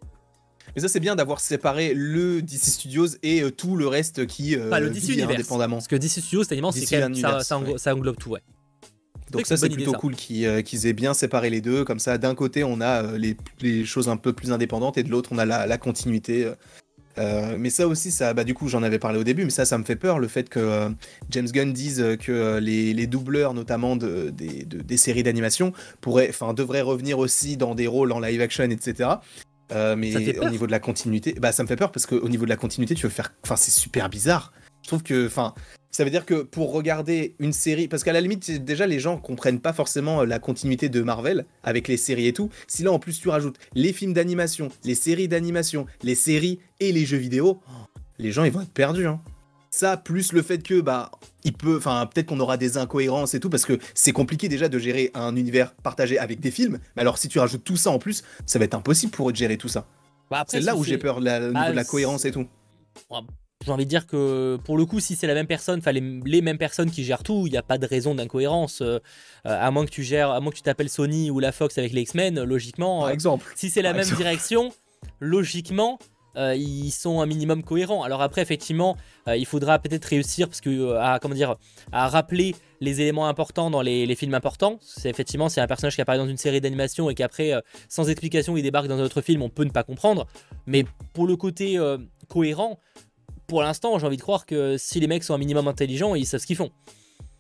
ça, c'est bien d'avoir séparé le DC Studios et euh, tout le reste qui euh, Pas le DC vit Universe. indépendamment. Parce que DC Studios, c'est immense, c'est DC quand même- ça, ça, englo- ouais. ça englobe tout, ouais. Donc ça, c'est plutôt idée, ça. cool qu'ils euh, aient bien séparé les deux. Comme ça, d'un côté, on a euh, les, les choses un peu plus indépendantes et de l'autre, on a la, la continuité. Euh, mais ça aussi, ça, bah, du coup, j'en avais parlé au début, mais ça, ça me fait peur, le fait que euh, James Gunn dise que euh, les, les doubleurs, notamment de, des, de- des séries d'animation, pourraient, enfin, devraient revenir aussi dans des rôles en live action, etc. Mais au niveau de la continuité, bah ça me fait peur parce qu'au niveau de la continuité, tu veux faire, enfin c'est super bizarre. Je trouve que, enfin, ça veut dire que pour regarder une série, parce qu'à la limite déjà les gens comprennent pas forcément euh, la continuité de Marvel avec les séries et tout. Si là en plus tu rajoutes les films d'animation, les séries d'animation, les séries et les jeux vidéo, les gens ils vont être perdus. Hein. Ça plus le fait que bah il peut, enfin peut-être qu'on aura des incohérences et tout parce que c'est compliqué déjà de gérer un univers partagé avec des films. Mais alors si tu rajoutes tout ça en plus, ça va être impossible pour eux de gérer tout ça. Bah, C'est là où j'ai peur, la- Ah, de la c'est- cohérence et tout. J'ai envie de dire que pour le coup, si c'est la même personne, enfin les, les mêmes personnes qui gèrent tout, il n'y a pas de raison d'incohérence. euh, euh, à moins que tu gères, à moins que tu t'appelles Sony ou la Fox avec les X-Men, logiquement. Par euh, exemple. si c'est la par même exemple. direction, logiquement, euh, ils sont un minimum cohérents. Alors après, effectivement, euh, il faudra peut-être réussir parce que euh, à comment dire, à rappeler les éléments importants dans les, les films importants. C'est effectivement, c'est un personnage qui apparaît dans une série d'animation et qu'après, sans explication, il débarque dans un autre film, on peut ne pas comprendre. Mais pour le côté cohérent, pour l'instant, j'ai envie de croire que si les mecs sont un minimum intelligents, ils savent ce qu'ils font.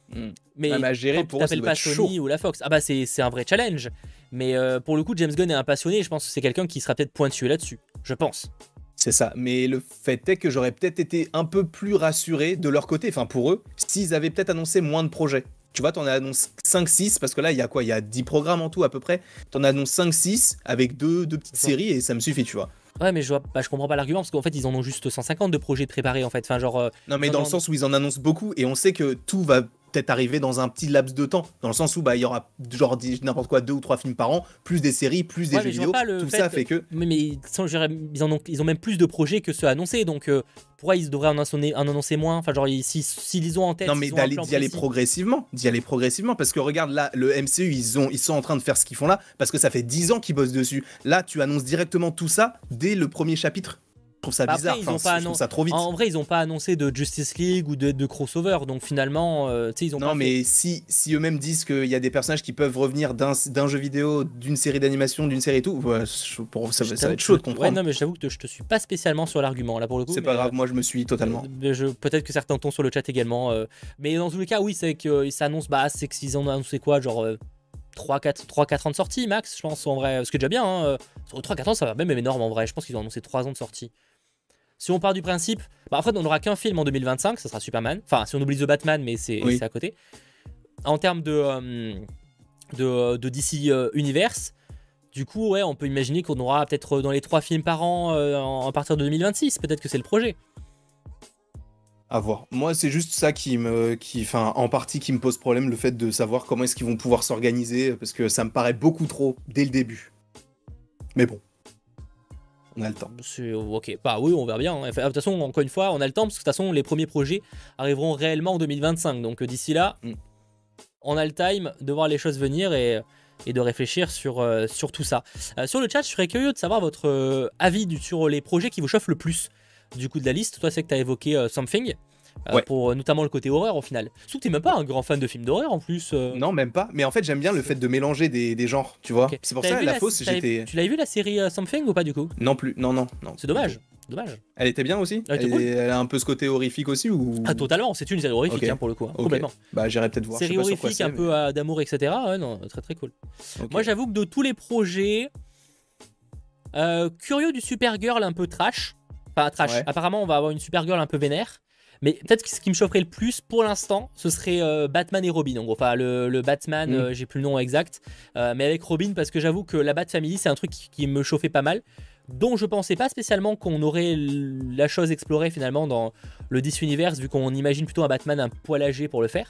Mm. Mais Ah, à gérer, quand pour t'appelles pas chaud. Sony ou la Fox, ah bah c'est un vrai challenge. Mais euh, pour le coup, James Gunn est un passionné. Je pense que c'est quelqu'un qui sera peut-être pointueux là-dessus. Je pense. C'est ça. Mais le fait est que j'aurais peut-être été un peu plus rassuré de leur côté, enfin pour eux, s'ils avaient peut-être annoncé moins de projets. Tu vois, t'en as annoncé 5-6, parce que là, il y a quoi? Il y a 10 programmes en tout à peu près. T'en annonces 5-6 avec deux, deux petites séries et ça me suffit, tu vois. Ouais, mais je, vois, bah, je comprends pas l'argument parce qu'en fait, ils en ont juste 150 de projets préparés en fait. Enfin, genre. euh, Non, mais dans le sens où ils en annoncent beaucoup et on sait que tout va peut-être arriver dans un petit laps de temps. Dans le sens où bah, il y aura genre n'importe quoi, deux ou trois films par an, plus des séries, plus des Ouais, jeux vidéo. Tout fait ça fait que. Mais, mais sans- je dirais, ils, en ont, ils ont même plus de projets que ceux annoncés. Donc euh, pourquoi ils devraient en annoncer, en annoncer moins Enfin, genre, ils- si- s'ils les ont en tête. Non mais s'ils d'aller d'y aller progressivement, d'y aller progressivement parce que regarde là le MCU ils ont ils sont en train de faire ce qu'ils font là parce que ça fait 10 ans qu'ils bossent dessus. Là tu annonces directement tout ça dès le premier chapitre. Trouve ça Bah après, bizarre, ils Enfin, ont pas annon- ça trop vite. En vrai, ils ont pas annoncé de Justice League ou de, de crossover. Donc finalement, euh, tu sais, ils ont Non pas mais si, si eux-mêmes disent qu'il y a des personnages qui peuvent revenir d'un jeu vidéo, d'une série d'animation, d'une série et tout, ouais, pour, ça, ça va être chaud de Ouais, comprendre. non, mais j'avoue que je te suis pas spécialement sur l'argument là pour le coup. C'est pas euh, grave, moi je me suis totalement. Euh, Peut-être que certains tombent sur le chat également. euh, mais dans tous les cas, oui, c'est qu'ils s'annoncent. Bah, c'est qu'ils ont annoncé quoi Genre 3-4 ans de sortie, max, je pense, en vrai. Ce qui est déjà bien. Hein. euh, Sur 3-4 ans, ça va même énorme en vrai. Je pense qu'ils ont annoncé 3 ans de sortie. Si on part du principe. Bah, en fait, on n'aura qu'un film en 2025, ça sera Superman. Enfin, si on oublie The Batman, mais c'est Oui. à côté. En termes de, euh, de, de DC euh, Universe. Du coup, ouais, on peut imaginer qu'on aura peut-être dans les 3 films par an euh, en- à partir de 2026. Peut-être que c'est le projet. À voir. Moi, c'est juste ça qui me, qui, enfin, en partie qui me pose problème, le fait de savoir comment est-ce qu'ils vont pouvoir s'organiser, parce que ça me paraît beaucoup trop dès le début. Mais bon, on a le temps. Ok, bah oui, on verra bien. Hein. De toute façon, encore une fois, on a le temps parce que de toute façon, les premiers projets arriveront réellement en 2025. Donc euh, d'ici là, mm. on a le time de voir les choses venir et, et de réfléchir sur, euh, sur tout ça. Euh, sur le chat, je serais curieux de savoir votre avis sur les projets qui vous chauffent le plus du coup de la liste. Toi, c'est que tu as évoqué Something. Euh, pour euh, notamment le côté horreur au final. Surtout que t'es même pas un grand fan de films d'horreur en plus. Euh. Non, même pas. Mais en fait, j'aime bien le fait de mélanger des, des genres, tu vois. C'est pour ça la, la fausse, j'étais. Tu l'avais vu la série Something ou pas du coup? Non plus. Non, non, non. C'est dommage. Dommage. Elle était bien aussi elle, a un peu ce côté horrifique aussi ou? Ah totalement, c'est une série horrifique hein, pour le coup, hein, complètement. Bah j'irai peut-être voir. Série horrifique, un peu d'amour, etc. Ouais, non, très très cool. Moi j'avoue que de tous les projets, curieux du Supergirl un peu trash, pas trash. Apparemment on va avoir une Supergirl un peu vénère. Mais peut-être que ce qui me chaufferait le plus pour l'instant, ce serait euh, Batman et Robin. En gros, enfin le, Batman, mm. euh, j'ai plus le nom exact, euh, mais avec Robin parce que j'avoue que la Bat Family, c'est un truc qui, me chauffait pas mal, dont je pensais pas spécialement qu'on aurait la chose explorée finalement dans le DC Universe, vu qu'on imagine plutôt un Batman un poil âgé pour le faire.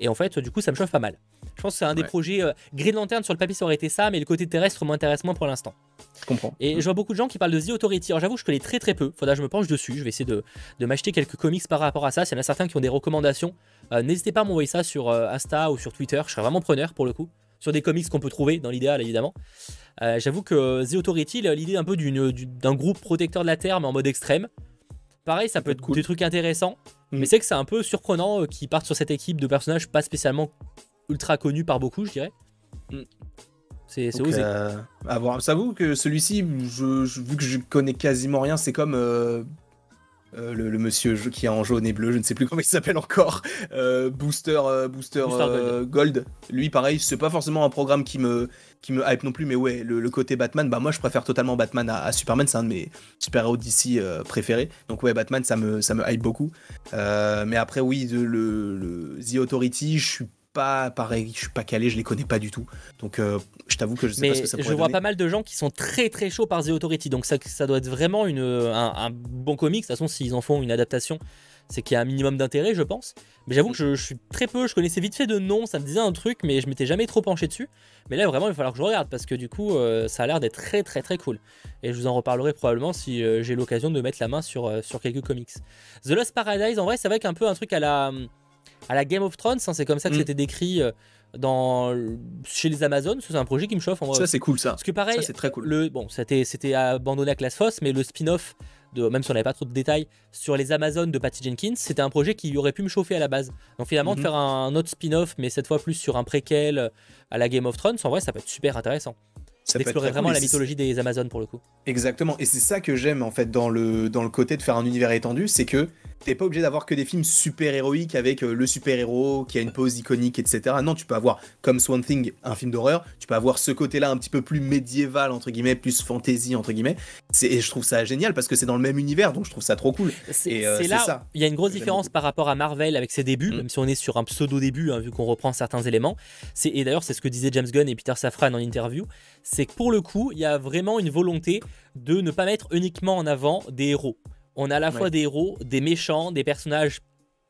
Et en fait, du coup, ça me chauffe pas mal. Je pense que c'est un des projets. Euh, Green Lantern sur le papier ça aurait été ça, mais le côté terrestre m'intéresse moins pour l'instant. Je comprends. Et je vois beaucoup de gens qui parlent de The Authority. Alors j'avoue, je connais très très peu. Faudra que je me penche dessus. Je vais essayer de, m'acheter quelques comics par rapport à ça. S'il y en a certains qui ont des recommandations, euh, n'hésitez pas à m'envoyer ça sur euh, Insta ou sur Twitter. Je serais vraiment preneur pour le coup. Sur des comics qu'on peut trouver dans l'idéal évidemment. j'avoue que The Authority, l'idée un peu d'un groupe protecteur de la Terre mais en mode extrême. Pareil, ça peut être cool. des trucs intéressants. Mm. Mais c'est que c'est un peu surprenant qu'ils partent sur cette équipe de personnages pas spécialement ultra connu par beaucoup, je dirais. Mm. C'est osé. Euh, Ça vous que celui-ci, je, vu que je connais quasiment rien, c'est comme euh, euh, le, monsieur qui est en jaune et bleu, je ne sais plus comment il s'appelle encore, euh, Booster, Booster, Gold. Lui, pareil, c'est pas forcément un programme qui me, qui me hype non plus, mais ouais, le, côté Batman, bah moi je préfère totalement Batman à, Superman, c'est un de mes super-héros d'ici préférés. Donc ouais, Batman, ça me, ça me hype beaucoup. mais après, oui, le, le The Authority, je suis pas pareil, je suis pas calé, je les connais pas du tout. Donc euh, je t'avoue que je sais pas ce que ça pourrait Je vois pas mal de gens qui sont très très chauds par The Authority, donc ça, ça doit être vraiment une, un, bon comic. De toute façon, s'ils en font une adaptation, c'est qu'il y a un minimum d'intérêt, je pense. Mais j'avoue que je, suis très peu, je connaissais vite fait de nom, ça me disait un truc, mais je m'étais jamais trop penché dessus. Mais là, vraiment, il va falloir que je regarde parce que du coup, euh, ça a l'air d'être très très très cool. Et je vous en reparlerai probablement si euh, j'ai l'occasion de mettre la main sur, sur quelques comics. The Lost Paradise, en vrai, c'est vrai qu'un peu un truc à la à la Game of Thrones. Hein, c'est comme ça que mm. c'était décrit euh, dans, chez les Amazones. C'est un projet qui me chauffe. En ça, c'est cool ça. Parce que pareil, c'est très cool. Le, bon, c'était abandonné à Class Foss, mais le spin-off, de, même si on n'avait pas trop de détails, sur les Amazones de Patty Jenkins, c'était un projet qui aurait pu me chauffer à la base. Donc finalement, de mm-hmm. faire un, autre spin-off, mais cette fois plus sur un préquel euh, à la Game of Thrones, en vrai, ça peut être super intéressant. Ça d'explorer vraiment la mythologie des Amazones pour le coup. Exactement, et c'est ça que j'aime en fait dans le, dans le côté de faire un univers étendu, c'est que t'es pas obligé d'avoir que des films super héroïques avec euh, le super héros qui a une pose iconique, etc. Non, tu peux avoir comme Swamp Thing un film d'horreur, tu peux avoir ce côté-là un petit peu plus médiéval entre guillemets, plus fantasy entre guillemets. Et je trouve ça génial parce que c'est dans le même univers, donc je trouve ça trop cool. C'est euh, là, il y a une grosse différence par rapport à Marvel avec ses débuts, mm. même si on est sur un pseudo début hein, vu qu'on reprend certains éléments. Et d'ailleurs, c'est ce que disaient James Gunn et Peter Safran en interview, c'est que pour le coup, il y a vraiment une volonté de ne pas mettre uniquement en avant des héros. On a à la fois des héros, des méchants, des personnages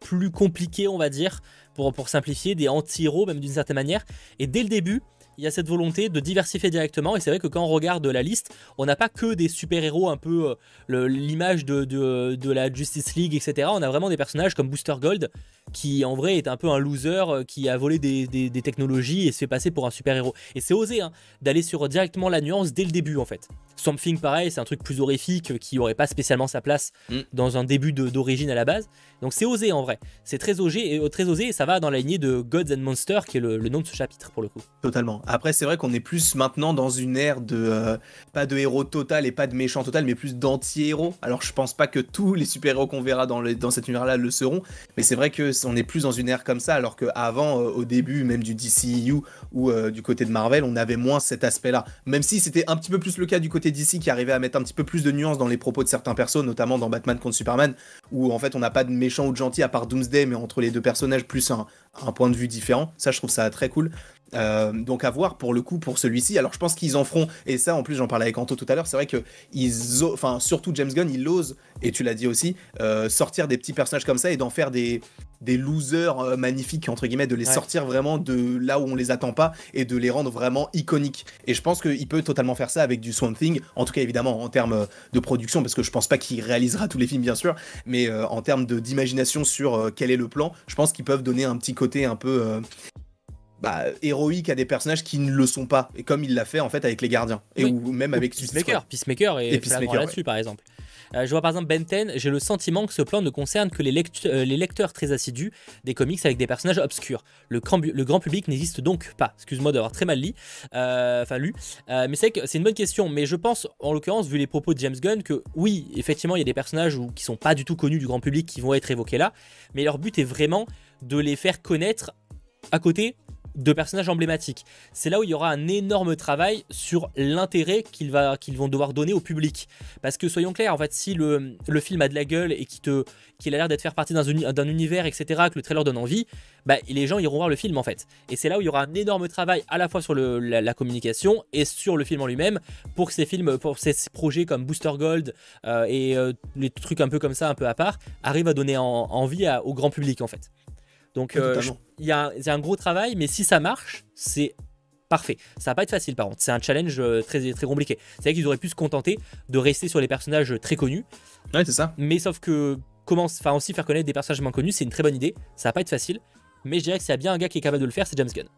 plus compliqués, on va dire, pour, pour simplifier, des anti-héros même d'une certaine manière. Et dès le début, il y a cette volonté de diversifier directement. Et c'est vrai que quand on regarde la liste, on n'a pas que des super-héros, un peu euh, l'image de, de, la Justice League, etc. On a vraiment des personnages comme Booster Gold, qui en vrai est un peu un loser, euh, qui a volé des, des, technologies et se fait passer pour un super-héros. Et c'est osé hein, d'aller sur directement la nuance dès le début, en fait. Something, pareil, c'est un truc plus horrifique qui n'aurait pas spécialement sa place mm. dans un début d'origine à la base. Donc c'est osé en vrai. C'est très osé, et, euh, très osé et ça va dans la lignée de Gods and Monsters, qui est le, nom de ce chapitre pour le coup. Totalement. Après, c'est vrai qu'on est plus maintenant dans une ère de. Euh, pas de héros total et pas de méchant total, mais plus d'anti-héros. Alors je pense pas que tous les super-héros qu'on verra dans, dans cet univers-là le seront, mais c'est vrai qu'on est plus dans une ère comme ça, alors qu'avant, euh, au début même du DCEU ou du côté de Marvel, on avait moins cet aspect-là. Même si c'était un petit peu plus le cas du côté DC qui arrivait à mettre un petit peu plus de nuances dans les propos de certains persos, notamment dans Batman contre Superman, où en fait on n'a pas de méchant ou de gentil à part Doomsday, mais entre les deux personnages plus un, point de vue différent. Ça, je trouve ça très cool. Euh, donc à voir pour le coup pour celui-ci. Alors je pense qu'ils en feront, et ça en plus j'en parlais avec Anto tout à l'heure, c'est vrai que ils, enfin surtout James Gunn, il ose, et tu l'as dit aussi, euh, sortir des petits personnages comme ça et d'en faire des, des losers euh, magnifiques entre guillemets, de les sortir vraiment de là où on les attend pas et de les rendre vraiment iconiques. Et je pense qu'il peut totalement faire ça avec du Swamp Thing, en tout cas évidemment en termes de production, parce que je pense pas qu'il réalisera tous les films bien sûr, mais en termes d'imagination sur quel est le plan, je pense qu'ils peuvent donner un petit côté un peu bah, héroïque à des personnages qui ne le sont pas, et comme il l'a fait en fait avec les gardiens, et ou même avec Peacemaker, Peacemaker et, Peacemaker là-dessus par exemple. Euh, je vois par exemple Benten, j'ai le sentiment que ce plan ne concerne que les, euh, les, lecteurs très assidus des comics avec des personnages obscurs. Le, grand public n'existe donc pas. Excuse-moi d'avoir très mal lu. Euh, enfin lu. mais c'est c'est une bonne question. Mais je pense, en l'occurrence, vu les propos de James Gunn, que oui, effectivement, il y a des personnages où, qui sont pas du tout connus du grand public qui vont être évoqués là. Mais leur but est vraiment de les faire connaître à côté de personnages emblématiques. C'est là où il y aura un énorme travail sur l'intérêt qu'ils vont devoir donner au public. Parce que soyons clairs, en fait, si le, film a de la gueule et qu'il a l'air d'être faire partie d'un univers, etc., que le trailer donne envie, bah, les gens iront voir le film en fait. Et c'est là où il y aura un énorme travail à la fois sur la, communication et sur le film en lui-même pour que ces films, pour ces projets comme Booster Gold euh, et euh, les trucs un peu comme ça, un peu à part, arrivent à donner envie au grand public en fait. Donc euh, il y, a un gros travail, mais si ça marche, c'est parfait. Ça va pas être facile par contre, c'est un challenge euh, très, très compliqué. C'est vrai qu'ils auraient pu se contenter de rester sur les personnages très connus. Ouais, c'est ça. Mais sauf que commence, enfin aussi faire connaître des personnages moins connus, c'est une très bonne idée. Ça va pas être facile, mais je dirais que s'il y a bien un gars qui est capable de le faire, c'est James Gunn.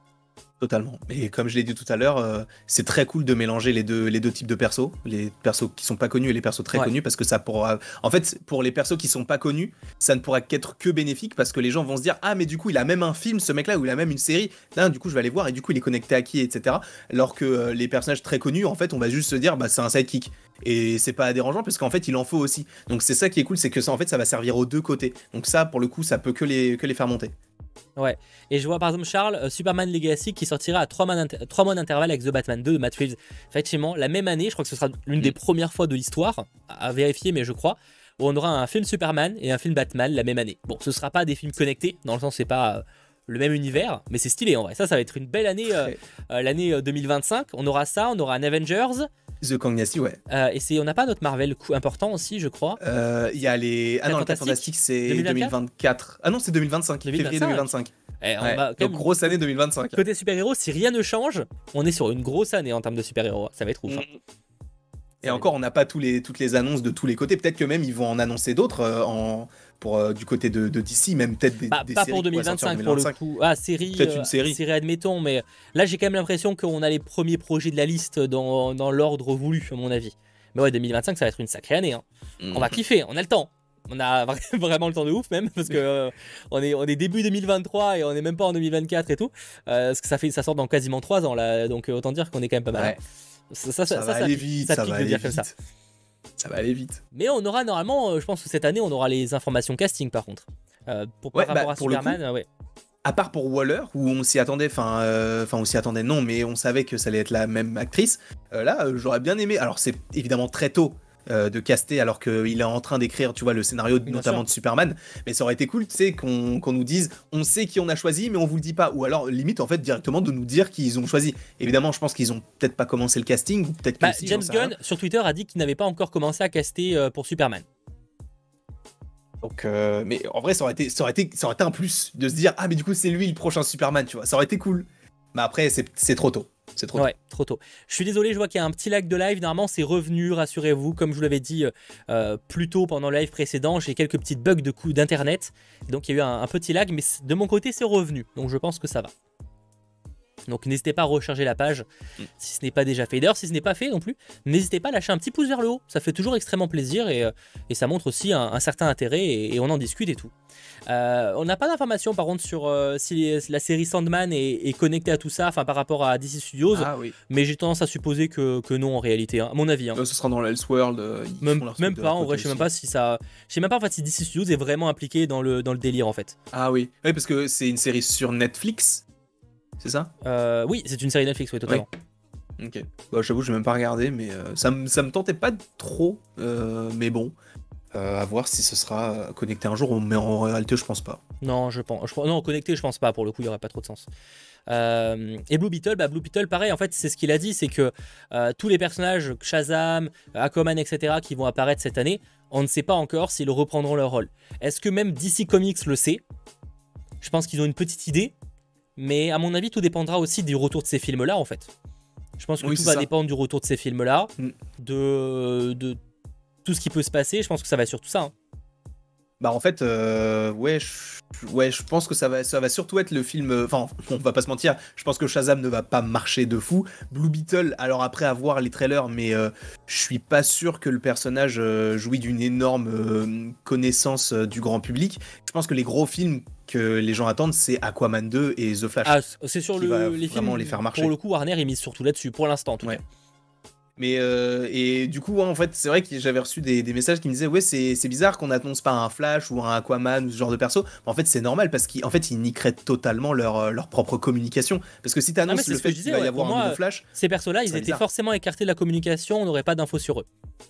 Totalement. Et comme je l'ai dit tout à l'heure, euh, c'est très cool de mélanger les deux, les deux types de persos, les persos qui sont pas connus et les persos très connus, parce que ça pourra. En fait, pour les persos qui sont pas connus, ça ne pourra qu'être que bénéfique parce que les gens vont se dire ah mais du coup il a même un film ce mec-là ou il a même une série. Là, du coup je vais aller voir et du coup il est connecté à qui etc. Alors que euh, les personnages très connus, en fait, on va juste se dire bah c'est un sidekick et c'est pas dérangeant parce qu'en fait il en faut aussi. Donc c'est ça qui est cool, c'est que ça en fait ça va servir aux deux côtés. Donc ça pour le coup ça peut que les que les faire monter. Ouais. Et je vois par exemple Charles, euh, Superman Legacy qui sortira à 3 mois, d'intervalle avec The Batman 2 de Matt Reeves. Effectivement, la même année, je crois que ce sera l'une des mm. premières fois de l'histoire, à vérifier, mais je crois, où on aura un film Superman et un film Batman la même année. Bon, ce sera pas des films connectés, dans le sens c'est pas euh, le même univers, mais c'est stylé en vrai. Ça, ça va être une belle année, euh, l'année 2025. On aura ça, on aura un Avengers. The Kang ouais. et c'est, on n'a pas notre Marvel important aussi, je crois. Il y a les. Ah non, le Fantastique, c'est 2024. Ah non, c'est 2025, février 2025. Eh, Donc, grosse année 2025. Côté super-héros, si rien ne change, on est sur une grosse année en termes de super-héros. Ça va être ouf. Hein. Mm. Et encore, on n'a pas tous les, toutes les annonces de tous les côtés. Peut-être que même ils vont en annoncer d'autres euh, en, pour, euh, du côté de, de DC, même peut-être des, bah, Pas pour 2025, pour le coup. Ah, série, peut-être une euh, série. série, admettons, mais là j'ai quand même l'impression qu'on a les premiers projets de la liste dans, dans l'ordre voulu, à mon avis. Mais ouais, 2025, ça va être une sacrée année. Hein. On va mm. kiffer, on a le temps on a vraiment le temps de ouf même parce que euh, on est on est début 2023 et on est même pas en 2024 et tout euh, parce que ça fait ça sort dans quasiment 3 ans là donc autant dire qu'on est quand même pas mal ça, va aller vite ça, va aller vite ça. va aller vite mais on aura normalement je pense que cette année on aura les informations casting par contre pour par rapport bah, à Superman ouais à part pour Waller, où on s'y attendait, enfin, enfin on s'y attendait non, mais on savait que ça allait être la même actrice. là, j'aurais bien aimé. Alors c'est évidemment très tôt euh, de caster alors qu'il est en train d'écrire, tu vois, le scénario notamment de Superman. Mais ça aurait été cool, tu sais, qu'on nous dise, on sait qui on a choisi, mais on vous le dit pas. Ou alors, limite, en fait, directement de nous dire qui ils ont choisi. Évidemment, je pense qu'ils ont peut-être pas commencé le casting, peut-être bah, James Gunn, sur Twitter, a dit qu'il n'avait pas encore commencé à caster euh, pour Superman. Donc, euh, mais en vrai, ça aurait, été, ça, aurait été, ça aurait été un plus de se dire, ah, mais du coup, c'est lui le prochain Superman, tu vois. Ça aurait été cool. Mais après, c'est trop tôt. C'est trop ouais, trop tôt. Je suis désolé, je vois qu'il y a un petit lag de live. Normalement, c'est revenu, rassurez-vous. Comme je vous l'avais dit euh, plus tôt pendant le live précédent, j'ai quelques petites bugs de coup d'internet. Donc, il y a eu un petit lag, mais de mon côté, c'est revenu. Donc, je pense que ça va. Donc n'hésitez pas à recharger la page mm. si ce n'est pas déjà fait. D'ailleurs, si ce n'est pas fait non plus, n'hésitez pas à lâcher un petit pouce vers le haut. Ça fait toujours extrêmement plaisir et, euh, ça montre aussi un, certain intérêt et, on en discute et tout. Euh, on n'a pas d'informations par contre sur euh, si la série Sandman est, connectée à tout ça, enfin par rapport à DC Studios. Ah mais j'ai tendance à supposer que, non en réalité, hein, à mon avis. Hein. ce sera dans l'Elseworld. même, même pas, en vrai, je sais même pas si ça. Je sais même pas en fait si DC Studios est vraiment impliqué dans le, dans le délire en fait. Ah oui, oui parce que c'est une série sur Netflix c'est ça euh, Oui, c'est une série Netflix, oui, totalement. Ok. Bah, j'avoue, je vais même pas regarder, mais euh, ça, me, ça me tentait pas trop, euh, mais bon. à voir si ce sera connecté un jour, mais en réalité, je pense pas. Non, je pense. Je, non, connecté, je pense pas. Pour le coup, il y aurait pas trop de sens. et Blue Beetle, bah, Blue Beetle, pareil, en fait, c'est ce qu'il a dit, c'est que tous les personnages, Shazam, Aquaman, etc., qui vont apparaître cette année, on ne sait pas encore s'ils reprendront leur rôle. Est-ce que même DC Comics le sait? Je pense qu'ils ont une petite idée, mais à mon avis, tout dépendra aussi du retour de ces films-là, en fait. Je pense que tout va dépendre du retour de ces films-là, mm. de, de tout ce qui peut se passer. Je pense que ça va surtout ça. Hein. Bah en fait, euh, ouais, je, ouais, je pense que ça va, ça va surtout être le film. Euh, enfin, on va pas se mentir. Je pense que Shazam ne va pas marcher de fou. Blue Beetle, alors après avoir les trailers, mais euh, je suis pas sûr que le personnage jouit d'une énorme connaissance du grand public. Je pense que les gros films que les gens attendent, c'est Aquaman 2 et The Flash. Ah, c'est sur le, les films. les faire marcher. Pour le coup, Warner il mise surtout là-dessus pour l'instant. En tout cas. Mais euh, et du coup, en fait, c'est vrai que j'avais reçu des, messages qui me disaient Ouais, c'est bizarre qu'on annonce pas un Flash ou un Aquaman ou ce genre de perso. en fait, c'est normal parce qu'en fait, ils niqueraient totalement leur, euh, leur propre communication. Parce que si tu annonces le fait qu'il va y avoir un nouveau Flash. Ces persos-là, ils étaient forcément écartés de la communication, on n'aurait pas d'infos sur eux.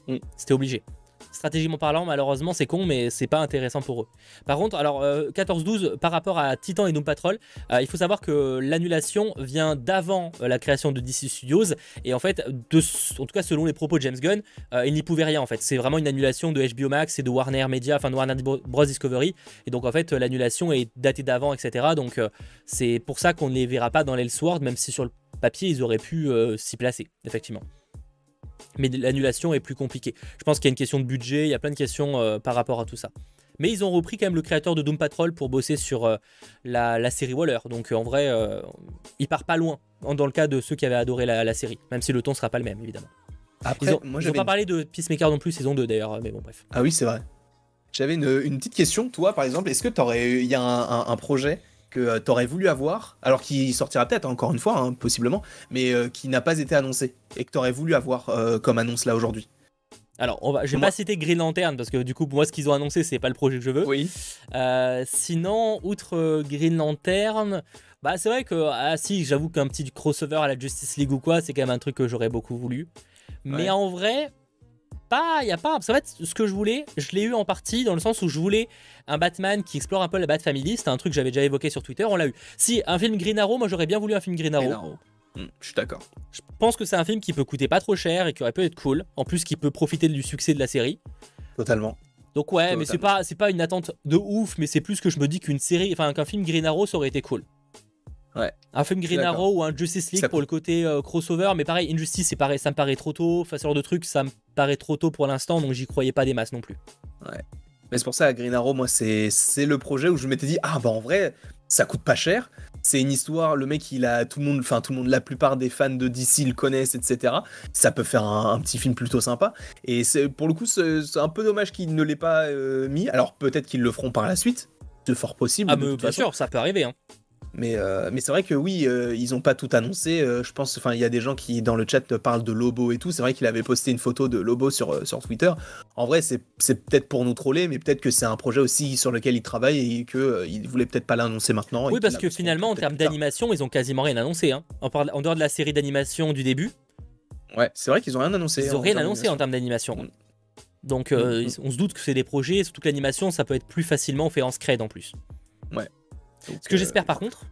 Mm. C'était obligé stratégiquement parlant, malheureusement, c'est con, mais c'est pas intéressant pour eux. Par contre, alors 14-12 euh, par rapport à Titan et Doom Patrol, euh, il faut savoir que l'annulation vient d'avant euh, la création de DC Studios et en fait, en tout cas selon les propos de James Gunn, il n'y pouvait rien en fait. C'est vraiment une annulation de HBO Max et de Warner Media, enfin de Warner Bros Discovery, et donc en fait l'annulation est datée d'avant, etc. Donc c'est pour ça qu'on ne les verra pas dans l'Elsword, même si sur le papier ils auraient pu s'y placer, effectivement mais l'annulation est plus compliquée. Je pense qu'il y a une question de budget, il y a plein de questions euh, par rapport à tout ça. Mais ils ont repris quand même le créateur de Doom Patrol pour bosser sur euh, la, série Waller. Donc euh, en vrai, il part pas loin dans le cas de ceux qui avaient adoré la, série, même si le ton sera pas le même évidemment. Après, ils ont, moi, pas parlé de Peacemaker non plus saison 2 d'ailleurs, mais bon bref. Ah oui c'est vrai. J'avais une, petite question, toi par exemple, est-ce que tu aurais il y a un projet que euh, tu aurais voulu avoir, alors qui sortira peut-être encore une fois, hein, possiblement, mais euh, qui n'a pas été annoncé et que tu aurais voulu avoir euh, comme annonce là aujourd'hui alors, on va, je vais pas citer Green Lantern parce que du coup, pour moi, ce qu'ils ont annoncé, c'est pas le projet que je veux. Oui. sinon, outre Green Lantern, bah c'est vrai que ah si, j'avoue qu'un petit crossover à la Justice League ou quoi, c'est quand même un truc que j'aurais beaucoup voulu. Mais en vrai, pas, il y a pas. En fait, ce que je voulais, je l'ai eu en partie dans le sens où je voulais un Batman qui explore un peu la Bat Family. C'était un truc que j'avais déjà évoqué sur Twitter. On l'a eu. Si un film Green Arrow, moi j'aurais bien voulu un film Green Arrow. Hmm, je suis d'accord. Je pense que c'est un film qui peut coûter pas trop cher et qui aurait pu être cool. En plus, qui peut profiter du succès de la série. Totalement. Donc ouais, mais c'est pas c'est pas une attente de ouf, mais c'est plus que je me dis qu'une série, enfin qu'un film Green Arrow ça aurait été cool. Ouais. Un film Green Arrow ou un Justice League pour le côté euh, crossover, mais pareil, Injustice, c'est pareil, ça me paraît trop tôt. Enfin, ce genre de truc, ça me paraît trop tôt pour l'instant, donc j'y croyais pas des masses non plus. Ouais. Mais c'est pour ça, Green Arrow, moi, c'est le projet où je m'étais dit, ah bah en vrai, ça coûte pas cher. C'est une histoire, le mec, il a tout le monde, enfin tout le monde, la plupart des fans de DC le connaissent, etc. Ça peut faire un, petit film plutôt sympa. Et c'est pour le coup, c'est un peu dommage qu'il ne l'ait pas euh, mis. Alors peut-être qu'ils le feront par la suite, c'est fort possible. Ah, mais bien sûr, ça peut arriver. Hein. Mais, euh, mais c'est vrai que oui, euh, ils n'ont pas tout annoncé. Euh, je pense, enfin, il y a des gens qui dans le chat parlent de Lobo et tout. C'est vrai qu'il avait posté une photo de Lobo sur, sur Twitter. En vrai, c'est peut-être pour nous troller, mais peut-être que c'est un projet aussi sur lequel il travaille et qu'il ne voulait peut-être pas l'annoncer maintenant. Oui, parce que finalement, en termes d'animation, ils ont quasiment rien annoncé. Hein. En, en, dehors de la série d'animation du début. Ouais, c'est vrai qu'ils ont rien annoncé. Ils n'ont rien annoncé en termes d'animation. Mm. Donc, mm, mm. on se doute que c'est des projets, surtout que l'animation, ça peut être plus facilement fait en scred en plus. Ouais. Ce que j'espère par contre,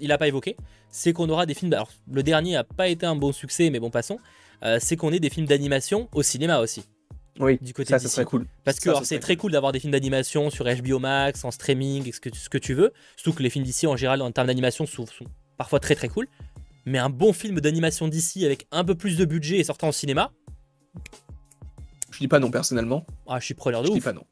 il n'a pas évoqué, c'est qu'on aura des films. Alors, le dernier n'a pas été un bon succès, mais bon, passons. Euh, c'est qu'on ait des films d'animation au cinéma aussi. Oui, du côté ça, ça serait cool. Parce que c'est très cool d'avoir des films d'animation sur HBO Max, en streaming, ce que, ce que tu veux. Surtout que les films d'ici, en général, en termes d'animation, sont, parfois très très cool. Mais un bon film d'animation d'ici avec un peu plus de budget et sortant au cinéma. Je dis pas non personnellement. Ah, je suis preneur de je Dis pas non.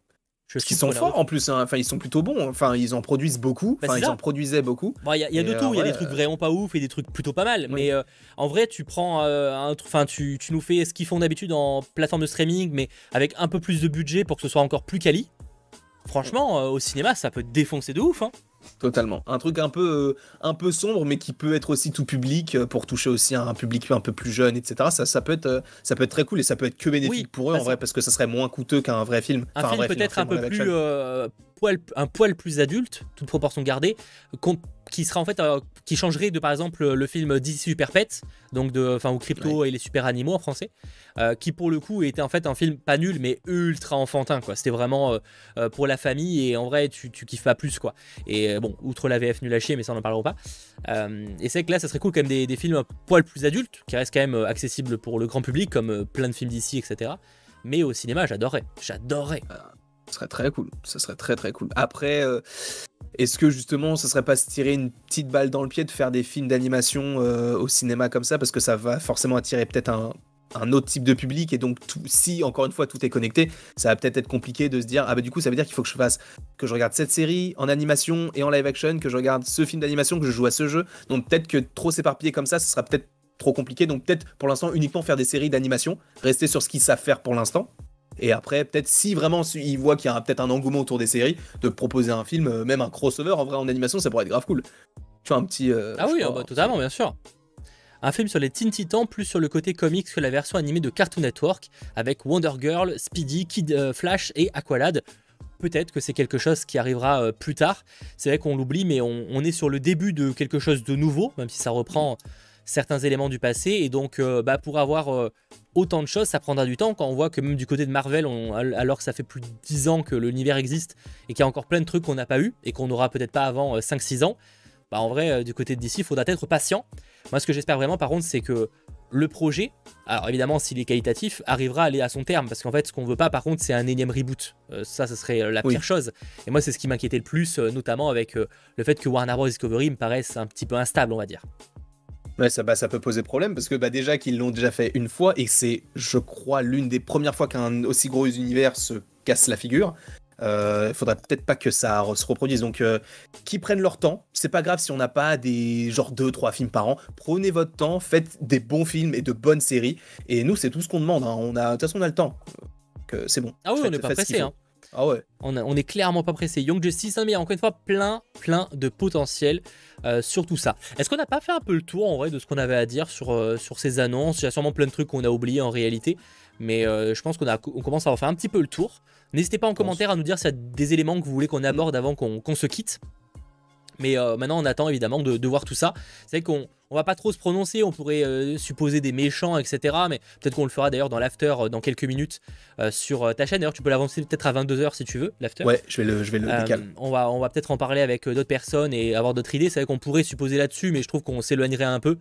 Qu'ils sont forts en plus, hein. enfin ils sont plutôt bons, enfin ils en produisent beaucoup, bah, enfin ils en produisaient beaucoup. Il y a, de tout, il y a des trucs vraiment pas ouf et des trucs plutôt pas mal, mais euh, en vrai tu prends euh, un enfin tu, tu, nous fais ce qu'ils font d'habitude en plateforme de streaming, mais avec un peu plus de budget pour que ce soit encore plus quali. Franchement, euh, au cinéma ça peut défoncer de ouf. Hein. Totalement. Un truc un peu, euh, un peu sombre, mais qui peut être aussi tout public euh, pour toucher aussi un public un peu plus jeune, etc. Ça, ça, peut être, euh, ça peut être très cool et ça peut être que bénéfique pour eux en vrai, parce que ça serait moins coûteux qu'un vrai film. Un film peut-être un, peu plus poil, un poil plus adulte, toute proportion gardée, qui sera en fait euh, qui changerait de par exemple le film DC Super Pets donc de enfin ou Crypto et les super animaux en français euh, qui pour le coup était en fait un film pas nul mais ultra enfantin quoi. C'était vraiment euh, pour la famille et en vrai tu, tu kiffes pas plus quoi. Et bon outre la VF nul à chier mais ça on en parlera pas. Et c'est que là ça serait cool quand même des, des, films un poil plus adultes qui restent quand même accessibles pour le grand public comme plein de films d'ici etc mais au cinéma j'adorerais. J'adorerais ce serait très cool ça serait très très cool après est-ce que justement, ce serait pas se tirer une petite balle dans le pied de faire des films d'animation euh, au cinéma comme ça? Parce que ça va forcément attirer peut-être un, autre type de public. Et donc, si encore une fois tout est connecté, ça va peut-être être compliqué de se dire Ah bah du coup, ça veut dire qu'il faut que je fasse, que je regarde cette série en animation et en live action, que je regarde ce film d'animation, que je joue à ce jeu. Donc peut-être que trop s'éparpiller comme ça, ce sera peut-être trop compliqué. Donc peut-être pour l'instant uniquement faire des séries d'animation, rester sur ce qu'ils savent faire pour l'instant. Et après, peut-être si vraiment ils voient qu'il y a peut-être un engouement autour des séries, de proposer un film, euh, même un crossover en vrai en animation, ça pourrait être grave cool. Tu vois, un petit. Euh, ah oui, bah, totalement, bien sûr. Un film sur les Teen Titans, plus sur le côté comics que la version animée de Cartoon Network, avec Wonder Girl, Speedy, Kid euh, Flash et Aqualad. Peut-être que c'est quelque chose qui arrivera plus tard. C'est vrai qu'on l'oublie, mais on, est sur le début de quelque chose de nouveau, même si ça reprend certains éléments du passé. Et donc, bah, pour avoir autant de choses, ça prendra du temps quand on voit que même du côté de Marvel, alors que ça fait plus de 10 ans que l'univers existe et qu'il y a encore plein de trucs qu'on n'a pas eu et qu'on n'aura peut-être pas avant 5-6 euh, ans, bah en vrai, euh, du côté de DC, il faudra être patient. Moi, ce que j'espère vraiment, par contre, c'est que le projet, alors évidemment, s'il est qualitatif, arrivera à aller à son terme. Parce qu'en fait, ce qu'on veut pas, par contre, c'est un énième reboot. Euh, ça, ce serait la pire chose. Et moi, c'est ce qui m'inquiétait le plus, notamment avec le fait que Warner Bros. Discovery me paraisse un petit peu instable, on va dire. Ouais, ça, bah, ça peut poser problème parce que bah, déjà qu'ils l'ont déjà fait une fois et c'est, je crois, l'une des premières fois qu'un aussi gros univers se casse la figure. Il euh, faudrait peut-être pas que ça se reproduise. Donc, euh, qui prennent leur temps. C'est pas grave si on n'a pas des genre 2-3 films par an. Prenez votre temps, faites des bons films et de bonnes séries. Et nous, c'est tout ce qu'on demande. Hein. On a, de toute façon, on a le temps. c'est bon. Ah oui, on n'est pas pressé. Hein. Ah ouais. On, on est clairement pas pressé. Young Justice, hein, mais encore une fois, plein, plein de potentiel euh, sur tout ça. Est-ce qu'on n'a pas fait un peu le tour en vrai de ce qu'on avait à dire sur, euh, sur ces annonces? Il y a sûrement plein de trucs qu'on a oubliés en réalité, mais euh, je pense qu'on on commence à en faire un petit peu le tour. N'hésitez pas en commentaire à nous dire s'il y a des éléments que vous voulez qu'on aborde avant qu'on se quitte. Mais maintenant, on attend évidemment de, de voir tout ça. C'est vrai qu'on on va pas trop se prononcer, on pourrait euh, supposer des méchants, etc. Mais peut-être qu'on le fera d'ailleurs dans l'after euh, dans quelques minutes euh, sur ta chaîne. D'ailleurs, tu peux l'avancer peut-être à 22h si tu veux, l'after. Ouais, je vais le, je vais le décaler. On va, on va peut-être en parler avec d'autres personnes et avoir d'autres idées. C'est vrai qu'on pourrait supposer là-dessus, mais je trouve qu'on s'éloignerait un peu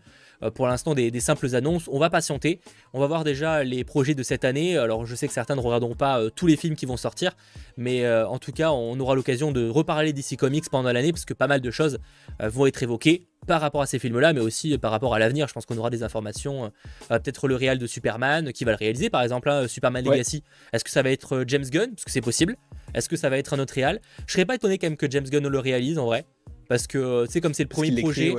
pour l'instant des, simples annonces. On va patienter. On va voir déjà les projets de cette année. Alors, je sais que certains ne regarderont pas tous les films qui vont sortir, mais en tout cas, on aura l'occasion de reparler d'ici comics pendant l'année parce que pas mal de choses vont être évoquées par rapport à ces films-là, mais aussi par rapport à l'avenir. Je pense qu'on aura des informations. Euh, euh, peut-être le réal de Superman, qui va le réaliser par exemple, hein, Superman Legacy. Est-ce que ça va être euh, James Gunn? Parce que c'est possible. Est-ce que ça va être un autre réal? Je serais pas étonné quand même que James Gunn le réalise en vrai. Parce que c'est comme c'est le premier projet.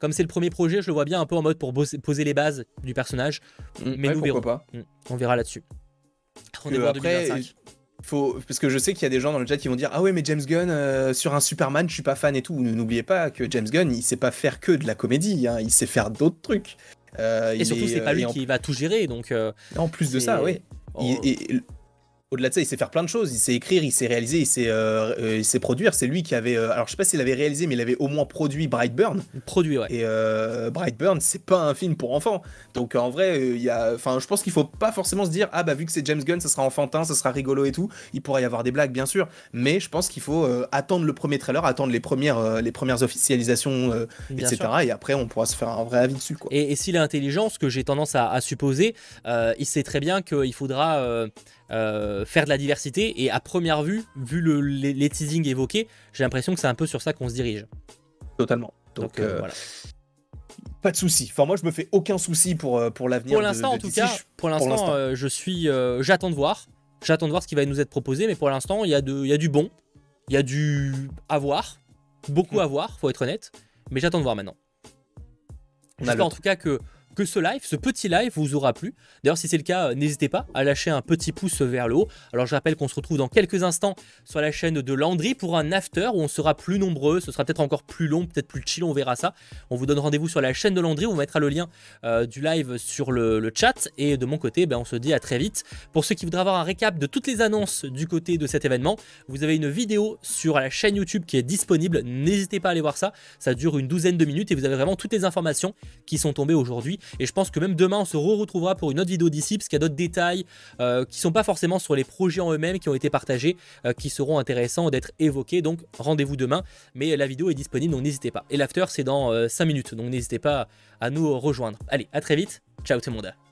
Comme c'est le premier projet, je le vois bien un peu en mode pour poser les bases du personnage. Mm, mais nous verrons. Pas. Mm, on verra là-dessus. Rendez-vous en 2025 faut parce que je sais qu'il y a des gens dans le chat qui vont dire ah ouais mais James Gunn euh, sur un Superman je suis pas fan et tout. N'oubliez pas que James Gunn il sait pas faire que de la comédie hein. il sait faire d'autres trucs. Euh, et surtout c'est pas lui qui va tout gérer donc euh, en plus de ça oui au-delà de ça, il sait faire plein de choses. Il sait écrire, il sait réaliser, il sait, euh, euh, il sait produire. C'est lui qui avait. Euh, alors, je sais pas s'il avait réalisé, mais il avait au moins produit Brightburn. Produit, ouais. Et Brightburn, c'est pas un film pour enfants. Donc, en vrai, il y a. Enfin, je pense qu'il faut pas forcément se dire, ah bah, vu que c'est James Gunn, ça sera enfantin, ça sera rigolo et tout. Il pourrait y avoir des blagues, bien sûr. Mais je pense qu'il faut attendre le premier trailer, attendre les premières, les premières officialisations, etc. Et après, on pourra se faire un vrai avis dessus. Quoi. Et, s'il est intelligent, ce que j'ai tendance à, à supposer, il sait très bien qu'il faudra euh, faire de la diversité. Et à première vue, vu le, les, teasings évoqués, j'ai l'impression que c'est un peu sur ça qu'on se dirige. Totalement. Donc, euh, voilà. Pas de souci. Enfin, moi, je me fais aucun souci pour, euh, pour l'avenir. Pour l'instant, en tout cas, pour l'instant, je suis, j'attends de voir. J'attends de voir ce qui va nous être proposé, mais pour l'instant, il y, a y a du bon, il y a du à voir, beaucoup mm. à voir, faut être honnête. Mais j'attends de voir maintenant. J'espère en tout cas que que ce live, ce petit live vous aura plu. D'ailleurs, si c'est le cas, n'hésitez pas à lâcher un petit pouce vers le haut. Alors, je rappelle qu'on se retrouve dans quelques instants sur la chaîne de Landry pour un after où on sera plus nombreux. Ce sera peut-être encore plus long, peut-être plus chill, on verra ça. On vous donne rendez-vous sur la chaîne de Landry. On mettra le lien euh, du live sur le, chat. Et de mon côté, ben, on se dit à très vite. Pour ceux qui voudraient avoir un récap de toutes les annonces du côté de cet événement, vous avez une vidéo sur la chaîne YouTube qui est disponible. N'hésitez pas à aller voir ça. Ça dure une douzaine de minutes et vous avez vraiment toutes les informations qui sont tombées aujourd'hui. Et je pense que même demain, on se retrouvera pour une autre vidéo d'ici, parce qu'il y a d'autres détails euh, qui sont pas forcément sur les projets en eux-mêmes, qui ont été partagés, euh, qui seront intéressants d'être évoqués. Donc rendez-vous demain, mais la vidéo est disponible, donc n'hésitez pas. Et l'after, c'est dans 5 euh, minutes, donc n'hésitez pas à nous rejoindre. Allez, à très vite. Ciao tout le monde.